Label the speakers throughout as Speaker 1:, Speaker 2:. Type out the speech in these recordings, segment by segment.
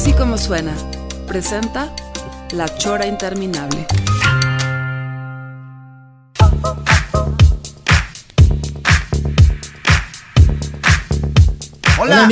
Speaker 1: Así como suena, presenta La Chora Interminable.
Speaker 2: Hola.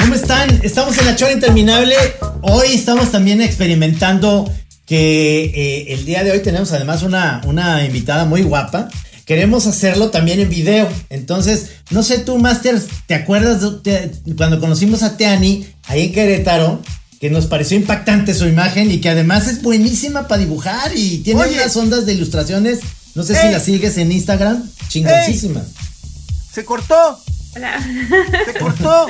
Speaker 2: ¿Cómo están? Estamos en la Chora Interminable. Hoy estamos también experimentando que eh, el día de hoy tenemos además una, una invitada muy guapa. Queremos hacerlo también en video. Entonces, no sé tú, Master, ¿te acuerdas de- de- cuando conocimos a Teani ahí en Querétaro? Que nos pareció impactante su imagen y que además es buenísima para dibujar y tiene
Speaker 3: Oye.
Speaker 2: unas ondas de ilustraciones. No sé si
Speaker 3: Ey.
Speaker 2: la sigues en Instagram. Chingoncísima.
Speaker 3: Se cortó. Se cortó.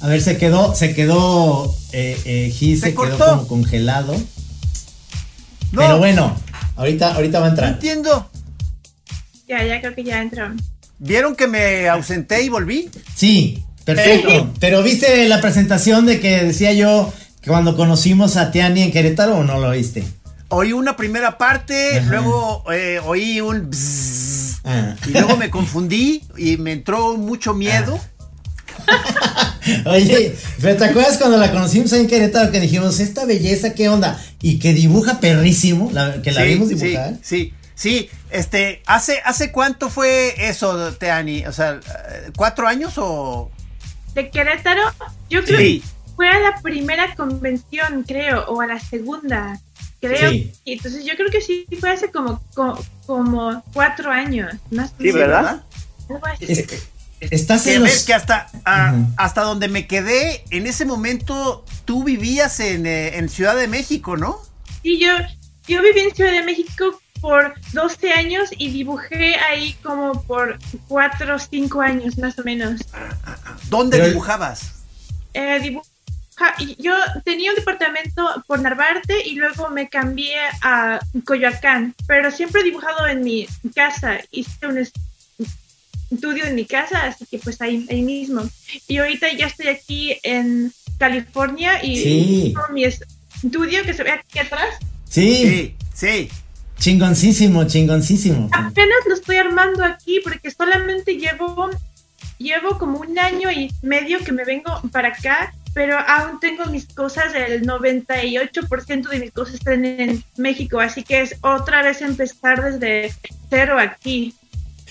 Speaker 2: A ver, se quedó, se quedó, eh, eh, Gis
Speaker 3: Se
Speaker 2: se, quedó
Speaker 3: cortó.
Speaker 2: como congelado.
Speaker 3: No.
Speaker 2: Pero bueno, ahorita, ahorita va a
Speaker 3: No
Speaker 2: entrar.
Speaker 3: entiendo.
Speaker 4: Ya, ya creo que ya entró.
Speaker 3: ¿Vieron que me ausenté y volví?
Speaker 2: Sí, perfecto. Pero viste la presentación de que decía yo cuando conocimos a Tiani en Querétaro o no lo viste?
Speaker 3: Oí una primera parte,
Speaker 2: Ajá.
Speaker 3: luego eh, oí un bzzz,
Speaker 2: Ah.
Speaker 3: y luego me confundí y me entró mucho miedo.
Speaker 2: Oye, pero ¿te acuerdas cuando la conocimos ahí en Querétaro que dijimos, esta belleza, qué onda? Y que dibuja perrísimo, la- que la
Speaker 3: sí,
Speaker 2: vimos
Speaker 3: sí,
Speaker 2: dibujar.
Speaker 3: sí, sí. Este, ¿hace, ¿hace cuánto fue eso, Teani? O sea, eh, ¿cuatro años o...?
Speaker 4: De Querétaro, yo creo
Speaker 3: Sí.
Speaker 4: Fue a la primera convención, creo, o a la segunda, creo.
Speaker 2: Sí.
Speaker 4: Y entonces yo creo que sí fue hace como, co- como, cuatro años, más
Speaker 3: Sí,
Speaker 4: menos,
Speaker 3: ¿verdad?
Speaker 4: algo así.
Speaker 2: Es- estás
Speaker 3: Que,
Speaker 2: en
Speaker 3: ves
Speaker 2: los...
Speaker 3: que hasta, ah, hasta donde me quedé, en ese momento tú vivías en, eh, en Ciudad de México, ¿no?
Speaker 4: Sí, yo, yo viví en Ciudad de México por 12 años y dibujé ahí como por cuatro o cinco años, más o menos.
Speaker 3: ¿Dónde
Speaker 2: Pero-
Speaker 3: dibujabas?
Speaker 4: Eh, dibuja- yo tenía un departamento por Narvarte y luego me cambié a Coyoacán, pero siempre he dibujado en mi casa. Hice un es- estudio en mi casa, así que pues ahí, ahí mismo. Y ahorita ya estoy aquí en California y
Speaker 2: Sí.
Speaker 4: tengo mi es- estudio que se ve aquí atrás.
Speaker 2: Sí,
Speaker 3: Sí, sí.
Speaker 2: chingoncísimo, chingoncísimo.
Speaker 4: Apenas lo estoy armando aquí porque solamente llevo, llevo como un año y medio que me vengo para acá, pero aún tengo mis cosas, el 98% de mis cosas están en México, así que es otra vez empezar desde cero aquí.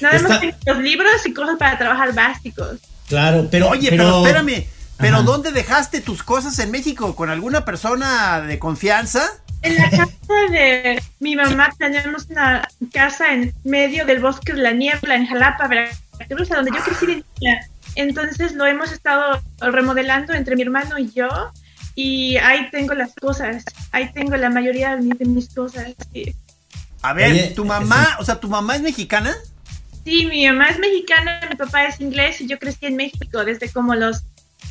Speaker 4: Nada
Speaker 2: Está-
Speaker 4: más tengo los libros y cosas para trabajar básicos.
Speaker 2: Claro, pero...
Speaker 3: Oye, pero, espérame. ¿Pero dónde dejaste tus cosas en México? ¿Con alguna persona de confianza?
Speaker 4: En la casa de mi mamá tenemos una casa en medio del bosque de la niebla en Jalapa, Veracruz, a donde yo crecí de niña. Entonces lo hemos estado remodelando entre mi hermano y yo y ahí tengo las cosas, ahí tengo la mayoría de mis, de mis cosas. Sí.
Speaker 3: A ver,
Speaker 2: Oye,
Speaker 3: tu mamá, o sea, ¿tu mamá es mexicana?
Speaker 4: Sí, mi mamá es mexicana, mi papá es inglés y yo crecí en México desde como los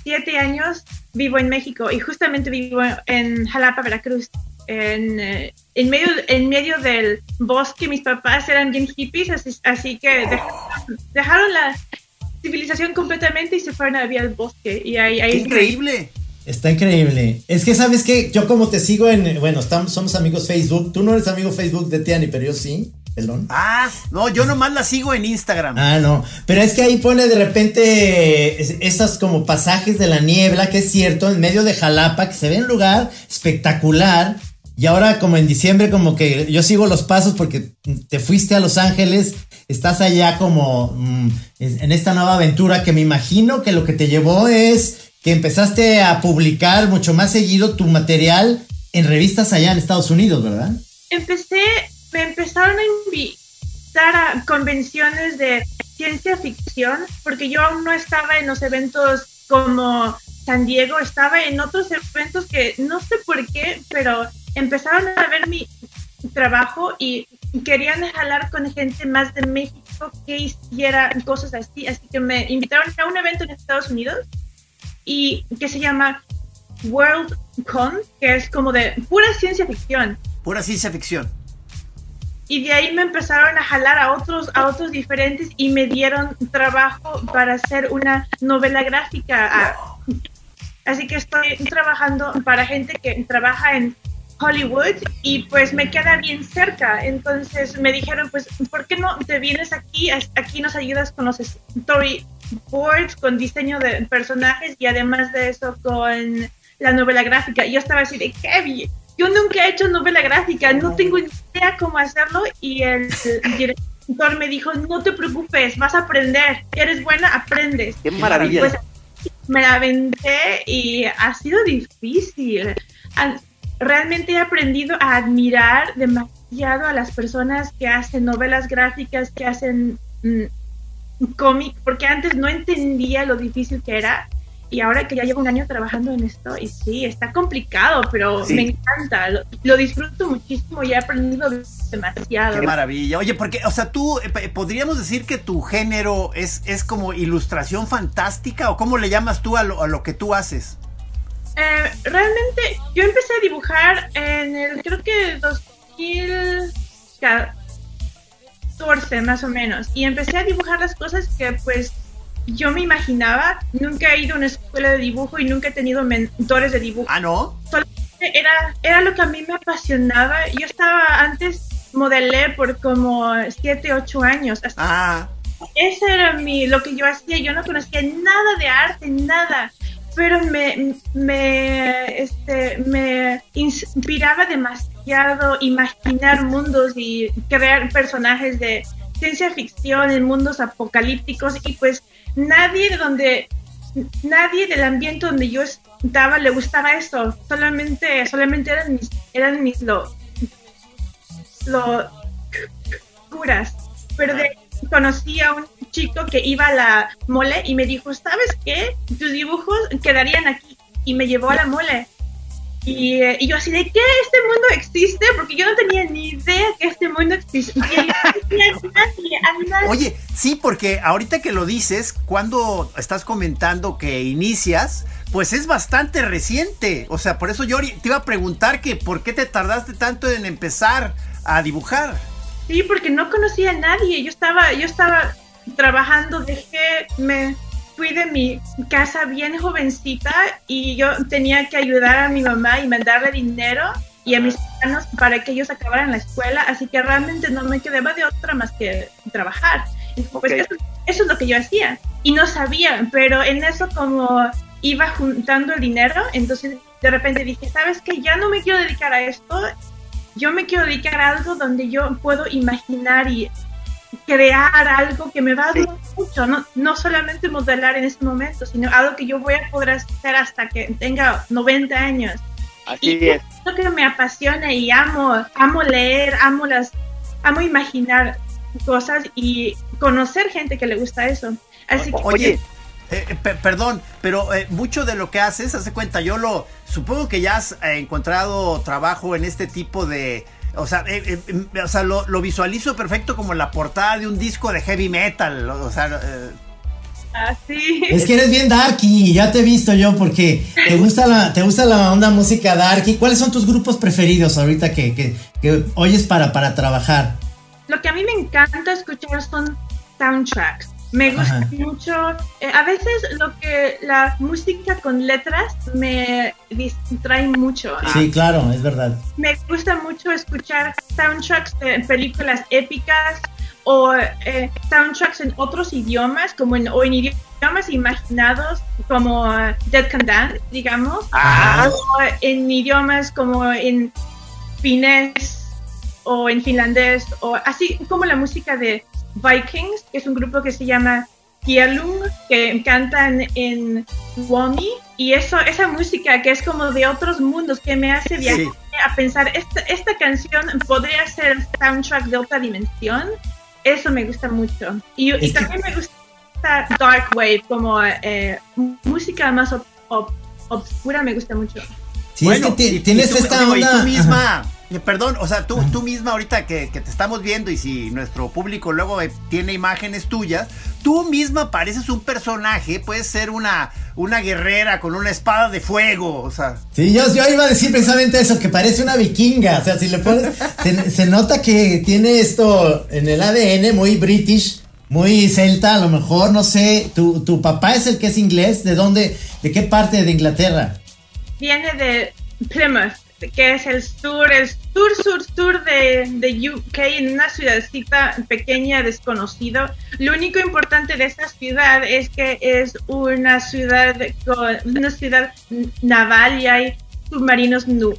Speaker 4: siete años vivo en México y justamente vivo en Jalapa, Veracruz. En, eh, en, medio, en medio del bosque, mis papás eran bien hippies, así, así que dejaron, dejaron la civilización completamente y se fueron a vivir al bosque. Y ahí, ahí
Speaker 3: ¡Qué increíble!
Speaker 2: Está increíble. Es que sabes que yo como te sigo en, bueno, estamos, somos amigos Facebook. Tú no eres amigo Facebook de Tiani, pero yo sí. Perdón.
Speaker 3: Ah, no, yo nomás la sigo en Instagram.
Speaker 2: Ah, no. Pero es que ahí pone de repente es- esas como pasajes de la niebla, que es cierto, en medio de Jalapa, que se ve un lugar espectacular. Y ahora como en diciembre como que yo sigo los pasos porque te fuiste a Los Ángeles, estás allá como mm, en esta nueva aventura que me imagino que lo que te llevó es que empezaste a publicar mucho más seguido tu material en revistas allá en Estados Unidos, ¿verdad?
Speaker 4: empecé, me empezaron a invitar a convenciones de ciencia ficción, porque yo aún no estaba en los eventos como San Diego, estaba en otros eventos que no sé por qué, pero empezaron a ver mi trabajo y querían jalar con gente más de México que hiciera cosas así, así que me invitaron a un evento en Estados Unidos y que se llama World Con, que es como de pura ciencia ficción.
Speaker 3: Pura ciencia ficción.
Speaker 4: Y de ahí me empezaron a jalar a otros, a otros diferentes y me dieron trabajo para hacer una novela gráfica. Ah, Así que estoy trabajando para gente que trabaja en Hollywood y pues me queda bien cerca. Entonces me dijeron, pues, ¿por qué no te vienes aquí? Aquí nos ayudas con los storyboards, con diseño de personajes y además de eso con la novela gráfica. Y yo estaba así de, Kevin, yo nunca he hecho novela gráfica, no tengo idea cómo hacerlo. Y el, director me dijo, no te preocupes, vas a aprender. Eres buena, aprendes.
Speaker 5: Qué maravilla.
Speaker 4: Pues, me la aventé y ha sido difícil. Realmente he aprendido a admirar demasiado a las personas que hacen novelas gráficas, que hacen mm, cómic, porque antes no entendía lo difícil que era y ahora que ya llevo un año trabajando en esto, y sí, está complicado, pero me encanta, lo, disfruto muchísimo y he aprendido demasiado.
Speaker 3: Qué maravilla. Oye, porque, o sea, tú, eh, podríamos decir que tu género es, es como ilustración fantástica, o cómo le llamas tú a lo, a lo que tú haces?
Speaker 4: Eh, realmente, yo empecé a dibujar en el, creo que 2014 más o menos, y empecé a dibujar las cosas que pues yo me imaginaba, nunca he ido a una escuela de dibujo y nunca he tenido mentores de dibujo.
Speaker 3: Ah, ¿no?
Speaker 4: era, era lo que a mí me apasionaba. Yo estaba antes, modelé por como 7, 8 años.
Speaker 3: ah.
Speaker 4: Ese era mi, lo que yo hacía. Yo no conocía nada de arte, nada. Pero me, me, este, me inspiraba demasiado imaginar mundos y crear personajes de ciencia ficción en mundos apocalípticos y pues nadie de donde, nadie del ambiente donde yo estaba le gustaba eso, solamente, solamente eran mis, eran mis lo, lo curas, pero de, conocí a un chico que iba a la mole y me dijo, ¿sabes qué? Tus dibujos quedarían aquí y me llevó a la mole eh, y, yo así de, ¿qué? ¿Este mundo existe? Porque yo no tenía ni idea que este mundo existía.
Speaker 3: Oye, sí, porque ahorita que lo dices, cuando estás comentando que inicias, pues es bastante reciente. O sea, por eso yo te iba a preguntar que por qué te tardaste tanto en empezar a dibujar.
Speaker 4: Sí, porque no conocía a nadie. Yo estaba, yo estaba trabajando, dejé, me fui de mi casa bien jovencita y yo tenía que ayudar a mi mamá y mandarle dinero y a mis hermanos para que ellos acabaran la escuela, así que realmente no me quedaba de otra más que trabajar. Pues eso, es lo que yo hacía y no sabía, pero en eso como iba juntando el dinero, entonces de repente dije, ¿sabes qué? Ya no me quiero dedicar a esto, yo me quiero dedicar a algo donde yo puedo imaginar y crear algo que me va a durar mucho, no, no solamente modelar en este momento, sino algo que yo voy a poder hacer hasta que tenga 90 años.
Speaker 5: Así es.
Speaker 4: Lo que me apasiona y amo, amo leer, amo las, amo imaginar cosas y conocer gente que le gusta eso. Así que,
Speaker 3: Oye, eh, eh, perdón, pero eh, mucho de lo que haces, hace cuenta, yo lo supongo que ya has encontrado trabajo en este tipo de o sea, eh, eh, em, o sea lo, visualizo perfecto como la portada de un disco de heavy metal. O sea.
Speaker 4: Eh. Así.
Speaker 2: Es que eres bien darky, ya te he visto yo porque te gusta la, te gusta la onda música darky. ¿Cuáles son tus grupos preferidos ahorita que, que, que oyes para, para trabajar?
Speaker 4: Lo que a mí me encanta escuchar son soundtracks. Me gusta mucho, eh, a veces lo que la música con letras me distrae mucho.
Speaker 2: Sí, claro, es verdad.
Speaker 4: Me gusta mucho escuchar soundtracks de películas épicas o eh, soundtracks en otros idiomas, como en, o en idiomas imaginados como Dead Can Dance, digamos,
Speaker 5: ah.
Speaker 4: o en idiomas como en finés o en finlandés, o así como la música de Vikings, que es un grupo que se llama Kialung, que cantan en Wami, y eso, esa música que es como de otros mundos, que me hace viajar a pensar, esta, esta canción podría ser soundtrack de otra dimensión, eso me gusta mucho. Y, también me gusta Dark Wave, como eh, música más obscura, me gusta mucho.
Speaker 2: Sí, es que tienes esta
Speaker 3: onda. tú misma Eh, Perdón, o sea, tú, tú misma ahorita que, que te estamos viendo y si nuestro público luego eh, tiene imágenes tuyas, tú misma pareces un personaje, puedes ser una, una guerrera con una espada de fuego, o sea.
Speaker 2: Sí, yo, yo iba a decir precisamente eso, que parece una vikinga. O sea, si le pones. se, se nota que tiene esto en el ADN muy british, muy celta, a lo mejor, no sé. Tu, tu papá es el que es inglés. ¿De dónde? ¿De qué parte de Inglaterra?
Speaker 4: Viene de Plymouth, que es el sur, el sur, sur, sur de, de UK, en una ciudadcita pequeña, desconocido. Lo único importante de esta ciudad es que es una ciudad, con, una ciudad naval y hay submarinos nu-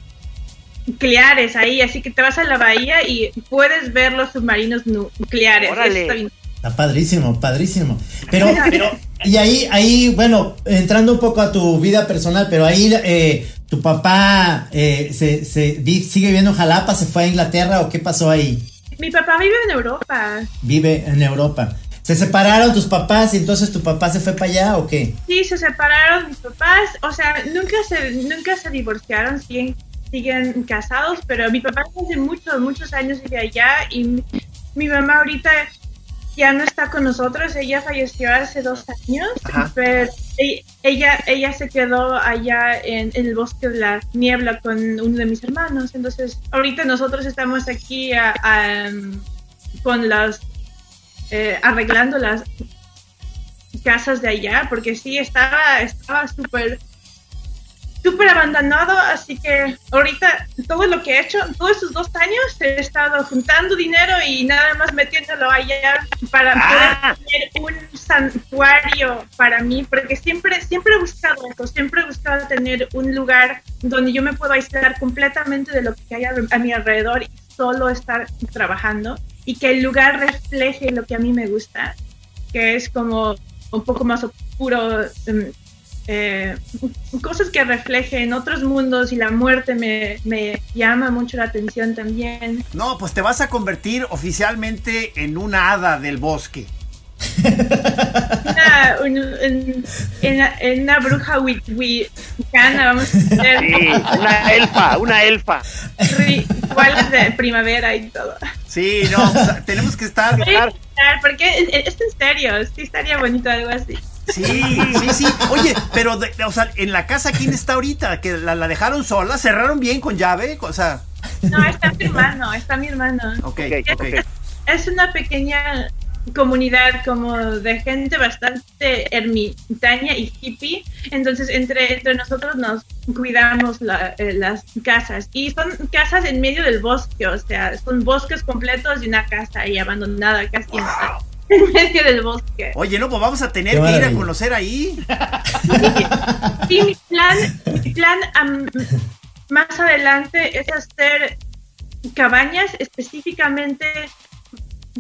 Speaker 4: nucleares ahí, así que te vas a la bahía y puedes ver los submarinos nu- nucleares.
Speaker 5: Órale.
Speaker 4: Está
Speaker 2: padrísimo, padrísimo. Pero, pero, y ahí, ahí, bueno, entrando un poco a tu vida personal, pero ahí eh, tu papá eh, se, se vi- sigue viviendo en Jalapa, se fue a Inglaterra o qué pasó ahí?
Speaker 4: Mi papá vive en Europa.
Speaker 2: Vive en Europa. ¿Se separaron tus papás y entonces tu papá se fue para allá o qué?
Speaker 4: Sí, se separaron mis papás, o sea, nunca se, nunca se divorciaron, siguen, siguen casados, pero mi papá hace muchos, muchos años vive allá y mi, mi mamá ahorita ya no está con nosotros, ella falleció hace dos años,
Speaker 3: Ajá.
Speaker 4: pero e- ella, ella se quedó allá en, en el bosque de la niebla con uno de mis hermanos, entonces ahorita nosotros estamos aquí a- a, con las, eh, arreglando las casas de allá, porque sí, estaba estaba súper abandonado, así que ahorita todo lo que he hecho, todos estos dos años he estado juntando dinero y nada más metiéndolo allá para
Speaker 5: Ah.
Speaker 4: poder tener un santuario para mí, porque siempre, siempre he buscado eso, siempre he buscado tener un lugar donde yo me puedo aislar completamente de lo que hay a, a mi alrededor y solo estar trabajando y que el lugar refleje lo que a mí me gusta, que es como un poco más oscuro, em, eh, cosas que reflejen otros mundos y la muerte me, me llama mucho la atención también.
Speaker 3: No, pues te vas a convertir oficialmente en una hada del bosque.
Speaker 4: Una, un- un- en, en una bruja wi- wicana, vamos a hacer
Speaker 5: Sí, una elfa, una elfa.
Speaker 4: rituales de primavera y todo.
Speaker 3: Sí, no, o sea, tenemos que estar.
Speaker 4: Porque es, es en serio, sí estaría bonito algo así.
Speaker 3: Sí, sí, sí. Oye, pero, de- o sea, en la casa, ¿quién está ahorita? ¿Que la, la dejaron sola? ¿Cerraron bien con llave? O sea,
Speaker 4: No, está mi hermano, está mi hermano.
Speaker 3: ok,
Speaker 5: Ok,
Speaker 3: ok.
Speaker 5: ok.
Speaker 4: es una pequeña comunidad como de gente bastante ermitaña y hippie, entonces entre, entre nosotros nos cuidamos la- eh, las casas y son casas en medio del bosque, o sea, son bosques completos y una casa ahí abandonada casi en, en medio del bosque.
Speaker 3: Oye, no, pues vamos a tener que ir a conocer ahí.
Speaker 4: Sí, mi plan, mi plan más adelante es hacer cabañas específicamente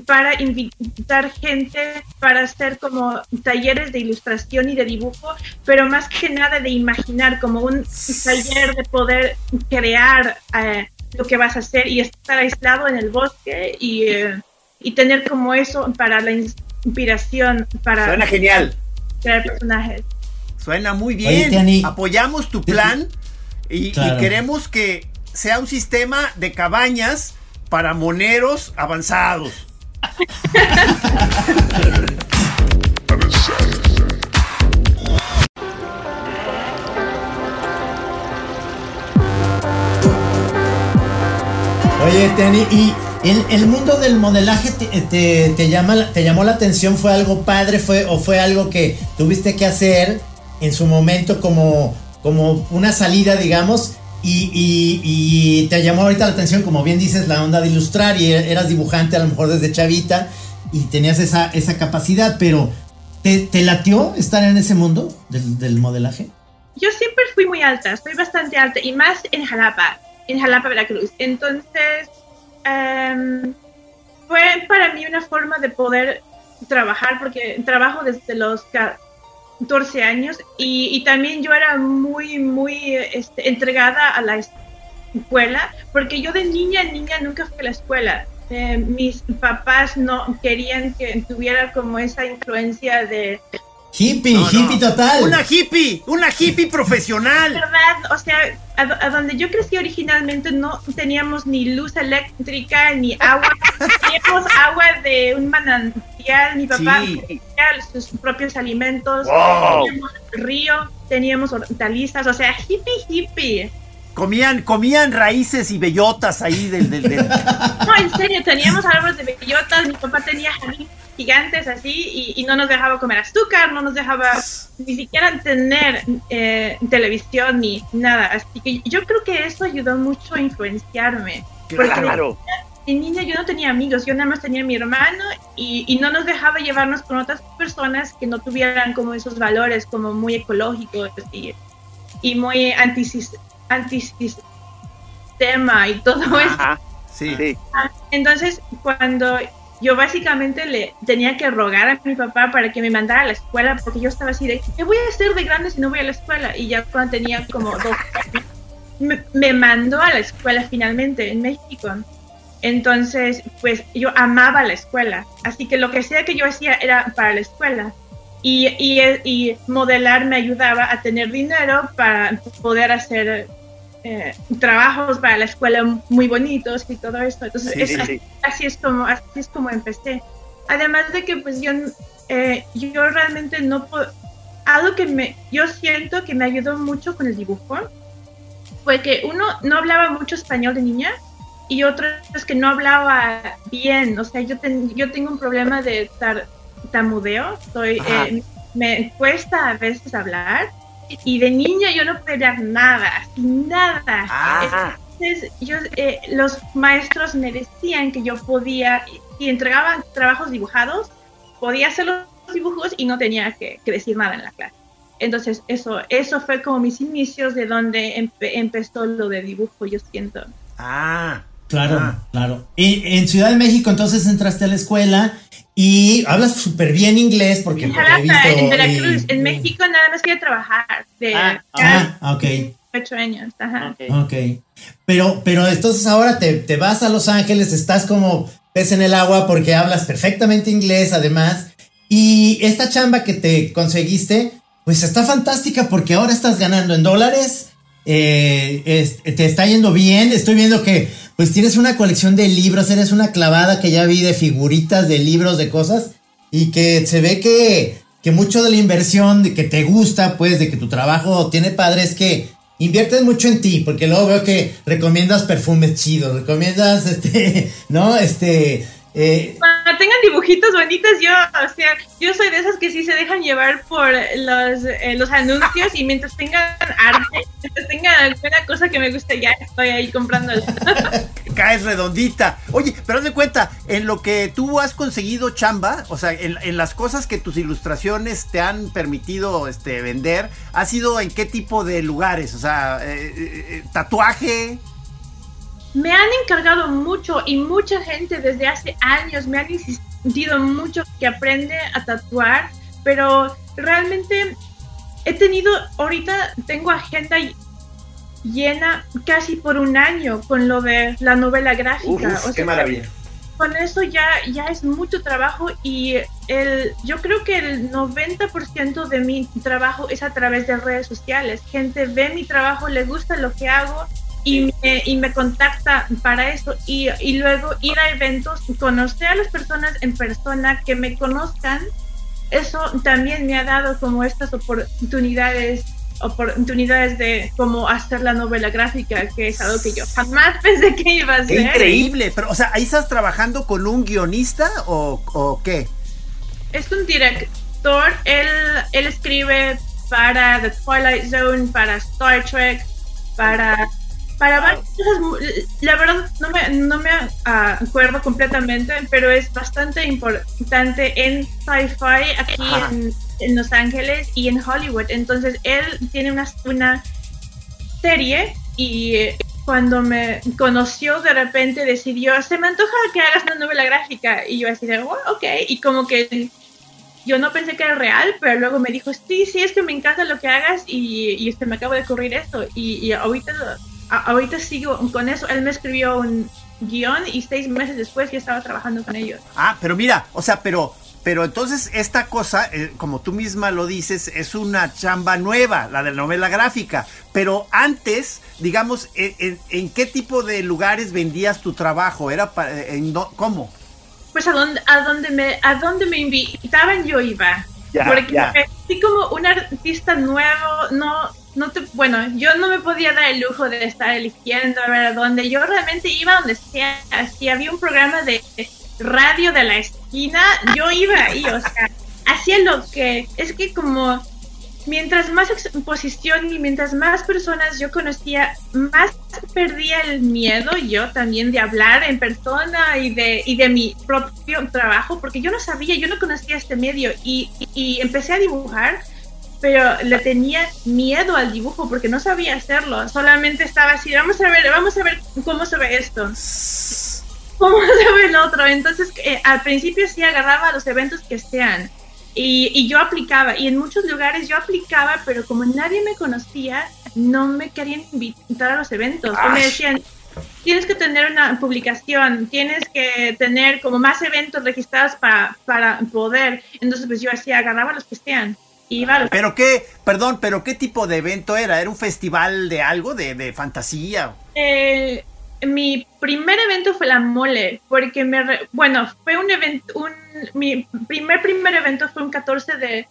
Speaker 4: para invitar gente para hacer como talleres de ilustración y de dibujo, pero más que nada de imaginar como un taller de poder crear eh, lo que vas a hacer y estar aislado en el bosque y, eh, y tener como eso para la inspiración para
Speaker 3: Suena genial.
Speaker 4: crear personajes.
Speaker 3: Suena muy
Speaker 2: Oye,
Speaker 3: bien.
Speaker 2: Tiani.
Speaker 3: Apoyamos tu plan y, y queremos que sea un sistema de cabañas para moneros avanzados.
Speaker 2: Oye, Tenny, y el, el mundo del modelaje te, te- te llama, la- te llamó la atención, fue algo padre, fue, o fue algo que tuviste que hacer en su momento como, como una salida, digamos, y, y- y te llamó ahorita la atención, como bien dices, la onda de ilustrar, y er- eras dibujante a lo mejor desde chavita, y tenías esa, esa capacidad, pero ¿te, te latió estar en ese mundo del, del modelaje?
Speaker 4: Yo siempre fui muy alta, soy bastante alta y más en Jalapa, en Jalapa, Veracruz. Entonces, em, fue para mí una forma de poder trabajar porque trabajo desde los 14 años y, también yo era muy, muy este, entregada a la escuela porque yo de niña, niña nunca fui a la escuela. Eh, mis papás no querían que tuviera como esa influencia de
Speaker 2: Hippie,
Speaker 3: No, no.
Speaker 2: hippie total.
Speaker 3: Una hippie, una hippie profesional.
Speaker 4: verdad, o sea, a, do- a donde yo crecí originalmente no teníamos ni luz eléctrica ni agua. teníamos agua de un manantial. Mi papá
Speaker 3: Sí.
Speaker 4: sus propios alimentos.
Speaker 5: Wow.
Speaker 4: Teníamos río, teníamos hortalizas, o sea, hippie, hippie.
Speaker 3: Comían, comían raíces y bellotas ahí del, del, del-
Speaker 4: No, en serio, teníamos árboles de bellotas. Mi papá tenía jardines gigantes así y, y no nos dejaba comer azúcar, no nos dejaba ni siquiera tener eh, televisión ni nada. Así que yo creo que eso ayudó mucho a influenciarme. Porque
Speaker 5: Claro.
Speaker 4: de niña yo no tenía amigos, yo nada más tenía a mi hermano y, y no nos dejaba llevarnos con otras personas que no tuvieran como esos valores como muy ecológicos y, y muy antisis- antisistema y todo eso.
Speaker 5: Ajá.
Speaker 3: Sí.
Speaker 5: Sí.
Speaker 4: Entonces, cuando yo básicamente le tenía que rogar a mi papá para que me mandara a la escuela, porque yo estaba así de, ¿qué voy a hacer de grande si no voy a la escuela? Y ya cuando tenía como dos me, mandó a la escuela finalmente en México. Entonces, pues yo amaba la escuela, así que lo que sea que yo hacía era para la escuela. Y, y modelar me ayudaba a tener dinero para poder hacer eh, trabajos para la escuela muy bonitos y todo esto. Entonces,
Speaker 3: Sí,
Speaker 4: es-
Speaker 5: sí, sí.
Speaker 4: así es como así es como empecé. Además de que pues yo eh, yo realmente no puedo algo que me yo siento que me ayudó mucho con el dibujo fue que uno no hablaba mucho español de niña y otro es que no hablaba bien, o sea, yo ten- yo tengo un problema de tar- tamudeo, soy eh, me cuesta a veces hablar y de niña yo no podía nada, nada.
Speaker 5: Ah.
Speaker 4: Entonces, yo, eh, los maestros me decían que yo podía, si entregaban trabajos dibujados, podía hacer los dibujos y no tenía que, que decir nada en la clase. Entonces, eso, eso fue como mis inicios de donde empe- empezó lo de dibujo, yo siento.
Speaker 3: Ah.
Speaker 2: Claro,
Speaker 3: Ah.
Speaker 2: claro. Y en Ciudad de México entonces entraste a la escuela y hablas súper bien inglés porque,
Speaker 4: En
Speaker 2: porque he visto...
Speaker 4: en Veracruz,
Speaker 2: y-
Speaker 4: en México nada más quería trabajar de
Speaker 5: Ah,
Speaker 2: Ah, ok,
Speaker 4: ocho años. Ajá.
Speaker 5: Ok.
Speaker 2: ok. Pero, pero entonces ahora te, te vas a Los Ángeles, estás como pez en el agua porque hablas perfectamente inglés además. Y esta chamba que te conseguiste, pues está fantástica porque ahora estás ganando en dólares. Eh, es- te está yendo bien. Estoy viendo que pues tienes una colección de libros, eres una clavada que ya vi de figuritas, de libros, de cosas. Y que se ve que, que mucho de la inversión, de que te gusta, pues, de que tu trabajo tiene padre, es que inviertes mucho en ti, porque luego veo que recomiendas perfumes chidos, recomiendas, este, ¿no? Este, eh,
Speaker 4: Cuando tengan dibujitos bonitos, yo, o sea, yo soy de esas que sí se dejan llevar por los, eh, los anuncios y mientras tengan arte, mientras tengan alguna cosa que me guste, ya estoy ahí comprando.
Speaker 3: Caes redondita. Oye, pero haz de cuenta, en lo que tú has conseguido chamba, o sea, en, en las cosas que tus ilustraciones te han permitido este, vender, ¿ha sido en qué tipo de lugares? O sea, eh, tatuaje.
Speaker 4: Me han encargado mucho y mucha gente desde hace años me han insistido mucho que aprende a tatuar, pero realmente he tenido, ahorita tengo agenda llena casi por un año con lo de la novela gráfica. O sea,
Speaker 2: maravilla.
Speaker 4: con eso ya, ya es mucho trabajo y el, yo creo que el 90% de mi trabajo es a través de redes sociales. Gente ve mi trabajo, le gusta lo que hago y me, y me contacta para eso. Y, y luego ir a eventos, conocer a las personas en persona, que me conozcan, eso también me ha dado como estas oportunidades oportunidades de cómo hacer la novela gráfica, que es algo que yo jamás pensé que iba a
Speaker 3: ¡Qué
Speaker 4: hacer.
Speaker 3: increíble! Pero, o sea, ¿ahí estás trabajando con un guionista o, o qué?
Speaker 4: es un director, él, él escribe para The Twilight Zone, para Star Trek, para, para varias cosas. La verdad no me, no me acuerdo completamente, pero es bastante importante en sci-fi aquí en, en Los Ángeles y en Hollywood. Entonces él tiene una, una serie y eh, cuando me conoció de repente decidió, se me antoja que hagas una novela gráfica y yo así de, "Oh, ok, y como que yo no pensé que era real, pero luego me dijo, sí, sí, es que me encanta lo que hagas y, y este, me acabo de ocurrir esto y, y ahorita, ahorita sigo con eso, él me escribió un guion y seis meses después ya estaba trabajando con ellos.
Speaker 3: Ah, pero mira, o sea, pero pero entonces esta cosa, eh, como tú misma lo dices, es una chamba nueva, la de la novela gráfica. Pero antes, digamos, ¿en, en- en qué tipo de lugares vendías tu trabajo? ¿Era para, en ¿Cómo?
Speaker 4: Pues a donde, a donde me, a donde me invitaban yo iba.
Speaker 5: Ya,
Speaker 4: Porque
Speaker 5: ya.
Speaker 4: así como un artista nuevo, no, no te, bueno, yo no me podía dar el lujo de estar eligiendo a ver dónde. Yo realmente iba donde sea. Si había un programa de radio de la esquina, yo iba ahí, o sea, hacía lo que, es que como mientras más exposición y mientras más personas yo conocía, más perdía el miedo yo también de hablar en persona y de, y de mi propio trabajo, porque yo no sabía, yo no conocía este medio y, y empecé a dibujar, pero le tenía miedo al dibujo porque no sabía hacerlo, solamente estaba así, vamos a ver, vamos a ver cómo se ve esto. ¿Cómo se ve el otro? Entonces, eh, al principio sí agarraba los eventos que sean. Y, y yo aplicaba, y en muchos lugares yo aplicaba, pero como nadie me conocía, no me querían invitar a los eventos. Me decían, tienes que tener una publicación, tienes que tener como más eventos registrados para, para poder. Entonces, pues yo hacía, agarraba los que sean. Iba
Speaker 3: ¿Pero qué, perdón, pero qué tipo de evento era? ¿Era un festival de algo, de, de fantasía?
Speaker 4: Mi primer evento fue la mole, porque me, re- bueno, fue un evento, un, mi primer primer evento fue un 14 de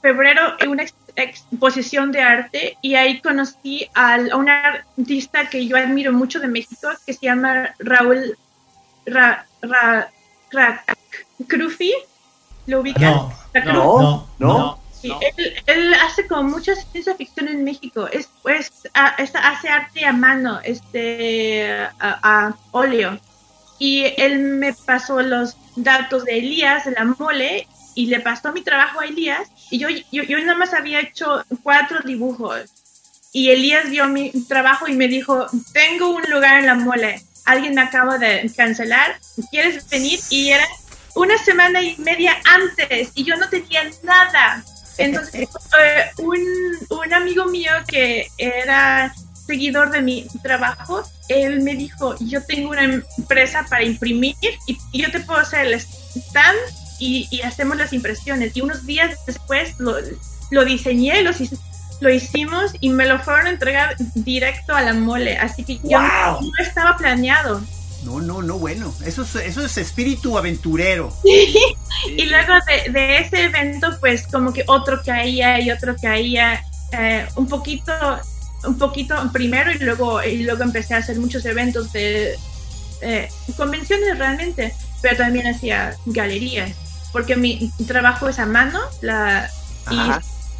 Speaker 4: febrero en una ex- exposición de arte y ahí conocí al- a un artista que yo admiro mucho de México que se llama Raúl Ra, Ra- Ra- Crufi. ¿Lo ubican?
Speaker 2: No,
Speaker 4: Ra-
Speaker 2: no,
Speaker 5: no.
Speaker 2: no.
Speaker 4: Sí, él, él hace como mucha ciencia ficción en México. Es, pues, a- es- hace arte a mano, este, a, a óleo. Y él me pasó los datos de Elías, de la mole, y le pasó mi trabajo a Elías. Y yo, yo, yo nada más había hecho cuatro dibujos. Y Elías vio mi trabajo y me dijo, tengo un lugar en la mole. Alguien me acaba de cancelar. ¿Quieres venir? Y era una semana y media antes y yo no tenía nada. Entonces, eh, un, un amigo mío que era seguidor de mi trabajo, él me dijo, yo tengo una empresa para imprimir y, y yo te puedo hacer el stand y, y hacemos las impresiones. Y unos días después lo, lo diseñé, los lo hicimos y me lo fueron a entregar directo a la mole. Así que yo no estaba planeado.
Speaker 3: No, no, no, bueno. Eso es, eso es espíritu aventurero.
Speaker 4: Y luego de, de ese evento, pues como que otro caía y otro caía, eh, un poquito, un poquito primero y luego, y luego empecé a hacer muchos eventos de eh, convenciones realmente, pero también hacía galerías, porque mi trabajo es a mano, la, y.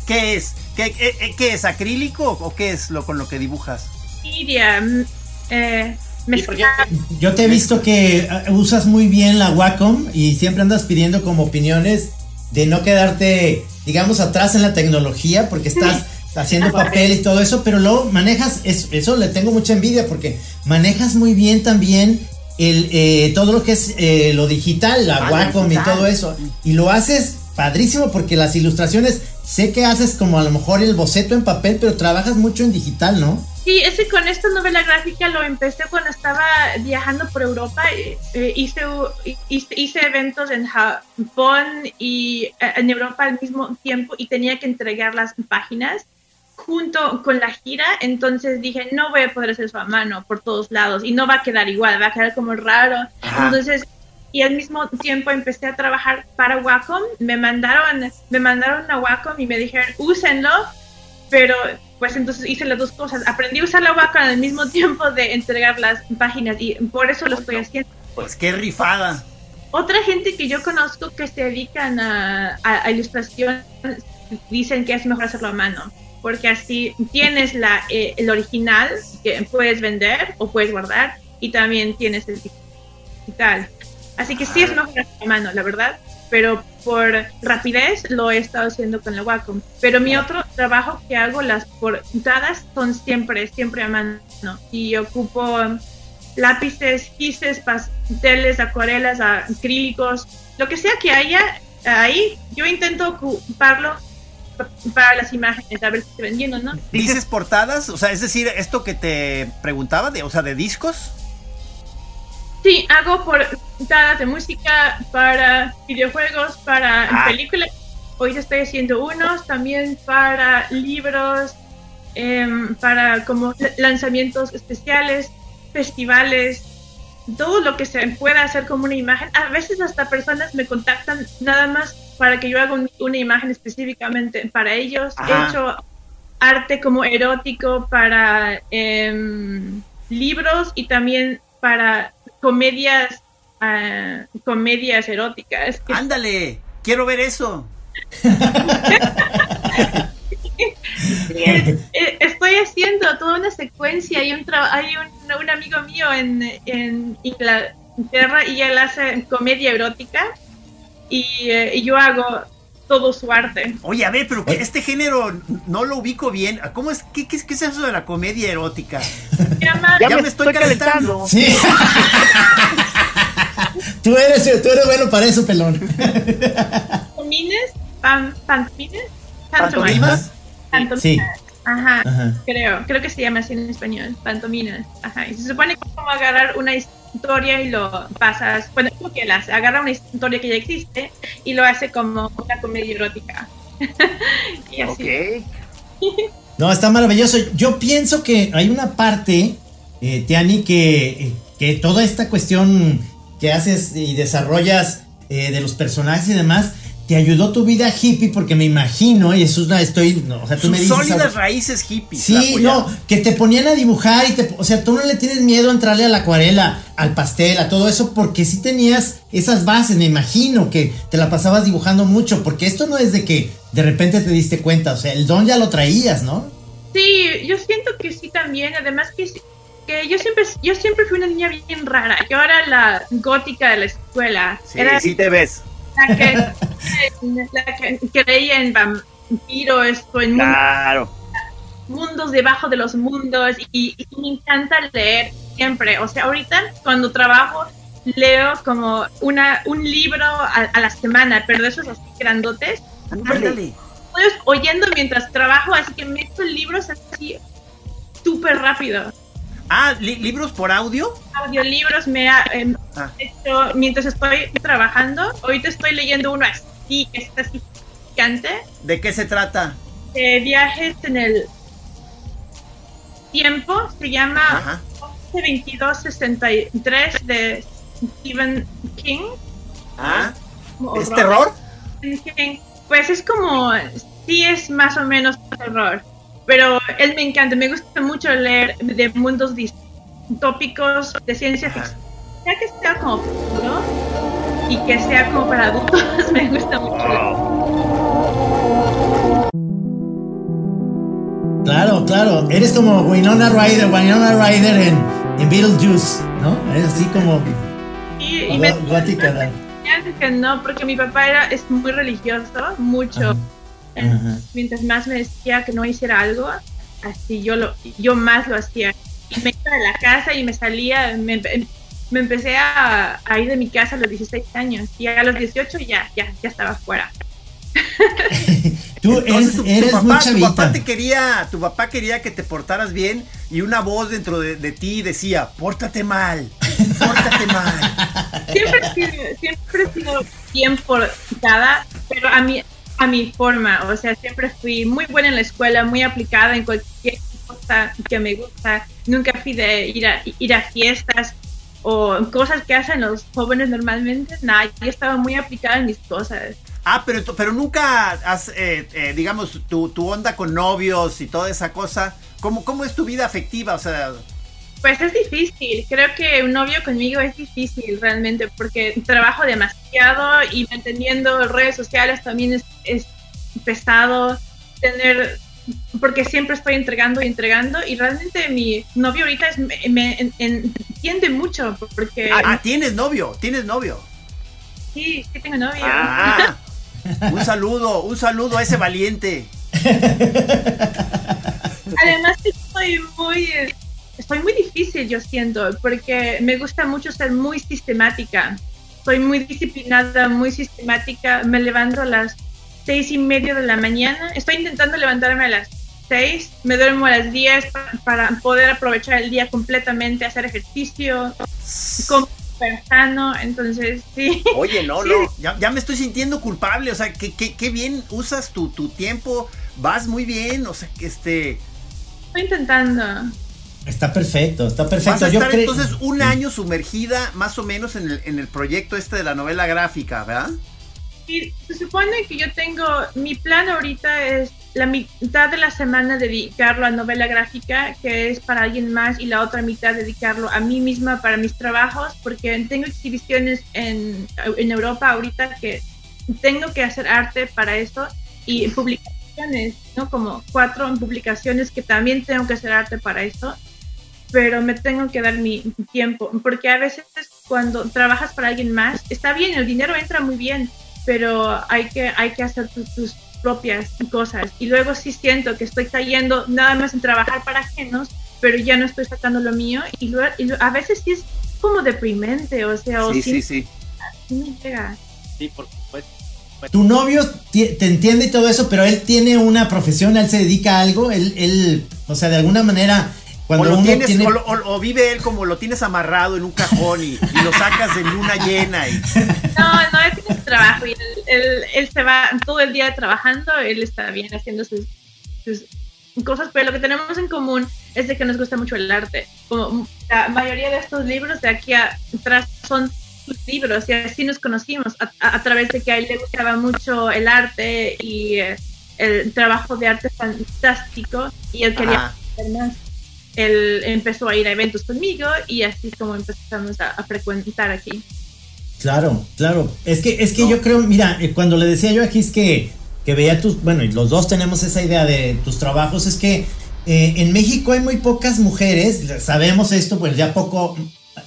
Speaker 3: ¿Qué es? ¿Qué, qué, qué es? ¿Acrílico o qué es lo con lo que dibujas?
Speaker 4: iria, mm, eh,
Speaker 2: Yo te he visto que eh, usas muy bien la Wacom y siempre andas pidiendo como opiniones de no quedarte, digamos, atrás en la tecnología porque estás haciendo papel y todo eso, pero luego manejas, es- eso le tengo mucha envidia porque manejas muy bien también el, eh, todo lo que es eh, lo digital, la
Speaker 3: Ah,
Speaker 2: Wacom y todo eso. Y lo haces padrísimo porque las ilustraciones, sé que haces como a lo mejor el boceto en papel, pero trabajas mucho en digital, ¿no?
Speaker 4: Sí, es que con esta novela gráfica lo empecé cuando estaba viajando por Europa. eh, eh, hice, hice, hice eventos en Japón y eh, en Europa al mismo tiempo y tenía que entregar las páginas junto con la gira. Entonces dije, no voy a poder hacer eso a mano por todos lados y no va a quedar igual, va a quedar como raro.
Speaker 5: Ajá.
Speaker 4: Entonces, y al mismo tiempo empecé a trabajar para Wacom. Me mandaron, me mandaron a Wacom y me dijeron, úsenlo pero pues entonces hice las dos cosas. Aprendí a usar la Wacom al mismo tiempo de entregar las páginas y por eso lo estoy haciendo.
Speaker 3: Pues qué rifada.
Speaker 4: Otra gente que yo conozco que se dedican a, a- a ilustración dicen que es mejor hacerlo a mano, porque así tienes la, eh, el original que puedes vender o puedes guardar y también tienes el digital. Así que sí es mejor hacerlo a mano, la verdad, pero por rapidez lo he estado haciendo con la Wacom. Pero mi otro trabajo que hago, las portadas, son siempre, siempre a mano y ocupo lápices, gises, pasteles, acuarelas, acrílicos, lo que sea que haya ahí, yo intento ocuparlo para las imágenes, a ver si se vendiendo, ¿no?
Speaker 3: ¿Dices portadas? O sea, es decir, esto que te preguntaba, de, o sea, de discos.
Speaker 4: Sí, hago portadas de música para videojuegos, para
Speaker 3: Ah.
Speaker 4: películas. Hoy estoy haciendo unos también para libros, em, para como lanzamientos especiales, festivales, todo lo que se pueda hacer como una imagen. A veces hasta personas me contactan nada más para que yo haga un- una imagen específicamente para ellos.
Speaker 3: Ajá.
Speaker 4: He hecho arte como erótico para em, libros y también para comedias ah, comedias eróticas
Speaker 3: Ándale, quiero ver eso.
Speaker 4: Eh, estoy haciendo toda una secuencia y un hay un, un amigo mío en, en Inglaterra y él hace comedia erótica y, eh, y yo hago todo su arte.
Speaker 3: Oye, a ver, pero que este género no lo ubico bien. ¿Cómo es? ¿Qué, qué, es- qué es eso de la comedia erótica? Ya me estoy calentando.
Speaker 2: Sí. tú, eres, tú eres bueno para eso, pelón.
Speaker 4: Pantomines, pan- pantomines,
Speaker 3: ¿Pantomimas?
Speaker 2: Sí.
Speaker 4: Ajá,
Speaker 2: Ajá.
Speaker 4: creo, creo que se llama así en español, pantominas. Ajá, y se supone que es como agarrar una historia y lo pasas, bueno, lo que hace, agarra una historia que ya existe y lo hace como una comedia erótica. y así.
Speaker 3: Ok.
Speaker 2: No, está maravilloso. Yo pienso que hay una parte, eh, Tiani, que, que toda esta cuestión que haces y desarrollas eh, de los personajes y demás, te ayudó tu vida hippie, porque me imagino, y eso es una, estoy, no, o sea, tú
Speaker 3: Sus
Speaker 2: me dices...
Speaker 3: sólidas raíces hippies.
Speaker 2: Sí, no, que te ponían a dibujar y te, o sea, tú no le tienes miedo a entrarle a la acuarela, al pastel, a todo eso, porque sí tenías esas bases, me imagino que te la pasabas dibujando mucho, porque esto no es de que de repente te diste cuenta, o sea, el don ya lo traías, ¿no?
Speaker 4: Sí, yo siento que sí también, además que, sí- que yo siempre yo siempre fui una niña bien rara. Yo era la gótica de la escuela.
Speaker 3: Sí,
Speaker 4: era
Speaker 3: sí te ves.
Speaker 4: La que, la que creía en vampiros en mundos debajo de los mundos y, y me encanta leer siempre. O sea, ahorita cuando trabajo leo como una un libro a, a la semana, pero de esos así grandotes.
Speaker 3: Ándale.
Speaker 4: Estoy oyendo mientras trabajo, así que meto libros así súper rápido.
Speaker 3: Ah, li- libros por audio.
Speaker 4: Audiolibros me ha em,
Speaker 3: Ah.
Speaker 4: hecho mientras estoy trabajando. Ahorita estoy leyendo uno así, que está así gigante,
Speaker 3: ¿De qué se trata?
Speaker 4: de viajes en el tiempo. Se llama
Speaker 3: Ajá.
Speaker 4: 2263 de Stephen King.
Speaker 3: Ah, ¿es terror?
Speaker 4: Stephen King. Pues es como, sí es más o menos terror, pero él me encanta, me gusta mucho leer de mundos distópicos, de ciencia ficción, ya que sea como futuro y que sea como para adultos, me gusta mucho.
Speaker 2: Claro, claro, eres como Winona Ryder, Winona Ryder en, en Beetlejuice, ¿no? Eres así como
Speaker 4: Y, y me
Speaker 2: gó- gótica. ¿no?
Speaker 4: que no, porque mi papá era, es muy religioso, mucho.
Speaker 2: Ajá. Ajá.
Speaker 4: Mientras más me decía que no hiciera algo, así yo lo, yo más lo hacía. Y me iba de la casa y me salía, me, me empecé a, a ir de mi casa a los 16 años y a los 18 ya, ya, ya estaba fuera.
Speaker 2: Tú
Speaker 3: Entonces,
Speaker 2: eres,
Speaker 3: tu, tu
Speaker 2: eres muy
Speaker 3: papá, tu
Speaker 2: chavita.
Speaker 3: papá te quería, tu papá quería que te portaras bien y una voz dentro de, de ti decía, pórtate mal, pórtate mal.
Speaker 4: Siempre he sido, siempre he sido bien portada, pero a mi, a mi forma, o sea, siempre fui muy buena en la escuela, muy aplicada en cualquier cosa que me gusta. Nunca fui de ir a, fiestas o cosas que hacen los jóvenes normalmente. Nada, yo estaba muy aplicada en mis cosas.
Speaker 3: Ah, pero, pero nunca has, eh, eh, digamos, tu, tu onda con novios y toda esa cosa. ¿Cómo, ¿Cómo es tu vida afectiva? O sea,
Speaker 4: Pues es difícil, creo que un novio conmigo es difícil realmente porque trabajo demasiado y manteniendo redes sociales también es, es pesado tener, porque siempre estoy entregando y entregando y realmente mi novio ahorita es, me, me en- en- entiende mucho porque
Speaker 3: ah, ah, tienes novio, tienes novio.
Speaker 4: sí, sí tengo novio.
Speaker 3: Ah, un saludo, un saludo a ese valiente.
Speaker 4: Además estoy muy, estoy muy difícil, yo siento, porque me gusta mucho ser muy sistemática. Soy muy disciplinada, muy sistemática. Me levanto a las seis y media de la mañana. Estoy intentando levantarme a las seis. Me duermo a las diez pa- para poder aprovechar el día completamente, hacer ejercicio, com- súper sano, entonces sí.
Speaker 3: Oye, no,
Speaker 4: Sí.
Speaker 3: no, ya, ya me estoy sintiendo culpable, o sea, que, que, que bien usas tu, tu tiempo, vas muy bien, o sea, que este...
Speaker 4: Estoy intentando.
Speaker 2: Está perfecto, está
Speaker 3: Vas
Speaker 2: perfecto.
Speaker 3: a
Speaker 2: Yo
Speaker 3: estar entonces un año sumergida más o menos en el, en el proyecto este de la novela gráfica, ¿verdad?
Speaker 4: Y se supone que yo tengo, mi plan ahorita es la mitad de la semana dedicarlo a novela gráfica, que es para alguien más, y la otra mitad dedicarlo a mí misma para mis trabajos, porque tengo exhibiciones en, en Europa ahorita que tengo que hacer arte para eso y publicaciones, ¿no? Como cuatro en publicaciones que también tengo que hacer arte para eso pero me tengo que dar mi tiempo, porque a veces cuando trabajas para alguien más, está bien, el dinero entra muy bien, pero hay que, hay que hacer tu- tus propias cosas. Y luego sí siento que estoy cayendo nada más en trabajar para ajenos, pero ya no estoy sacando lo mío. Y, luego, y a veces sí es como deprimente, o sea, o
Speaker 3: Sí,
Speaker 4: sí,
Speaker 3: sí, sí.
Speaker 4: sí me llega.
Speaker 5: Sí, por supuesto.
Speaker 2: Tu novio te entiende y todo eso, pero él tiene una profesión, él se dedica a algo, él, él o sea, de alguna manera, cuando
Speaker 3: o, lo
Speaker 2: uno
Speaker 3: tienes,
Speaker 2: tiene...
Speaker 3: o, lo- o- o vive él como lo tienes amarrado en un cajón y, y lo sacas en luna llena. Y,
Speaker 4: No, no, él tiene su trabajo y él, él- él se va todo el día trabajando, él está bien haciendo sus, sus cosas, pero lo que tenemos en común es de que nos gusta mucho el arte. Como la mayoría de estos libros de aquí atrás son sus libros y así nos conocimos a, a- a través de que a él le gustaba mucho el arte y eh, el trabajo de arte fantástico y él quería
Speaker 3: Ajá.
Speaker 4: hacer más. Él empezó a ir a eventos conmigo y así es como empezamos a, a frecuentar aquí.
Speaker 2: Claro, claro. Es que, es que yo creo, mira, eh, cuando le decía yo a Gis que, que veía tus, bueno, y los dos tenemos esa idea de tus trabajos, es que eh, en México hay muy pocas mujeres, sabemos esto, pues ya poco,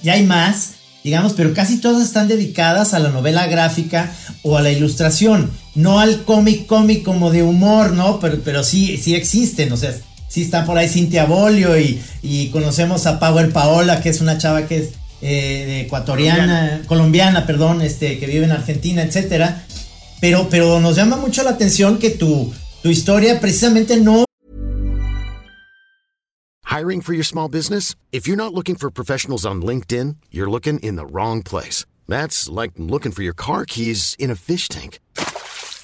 Speaker 2: ya hay más, digamos, pero casi todas están dedicadas a la novela gráfica o a la ilustración, no al cómic cómic como de humor, ¿no? Pero, pero sí, sí existen, o sea, sí está por ahí Cintia Bolio y, y conocemos a Power Paola, que es una chava que es eh, ecuatoriana, colombiana. perdón, este, que vive en Argentina, etcétera. Pero, pero nos llama mucho la atención que tu, tu historia precisamente no
Speaker 6: Hiring for your small business? If you're not looking for professionals on LinkedIn, you're looking in the wrong place. That's like looking for your car keys in a fish tank.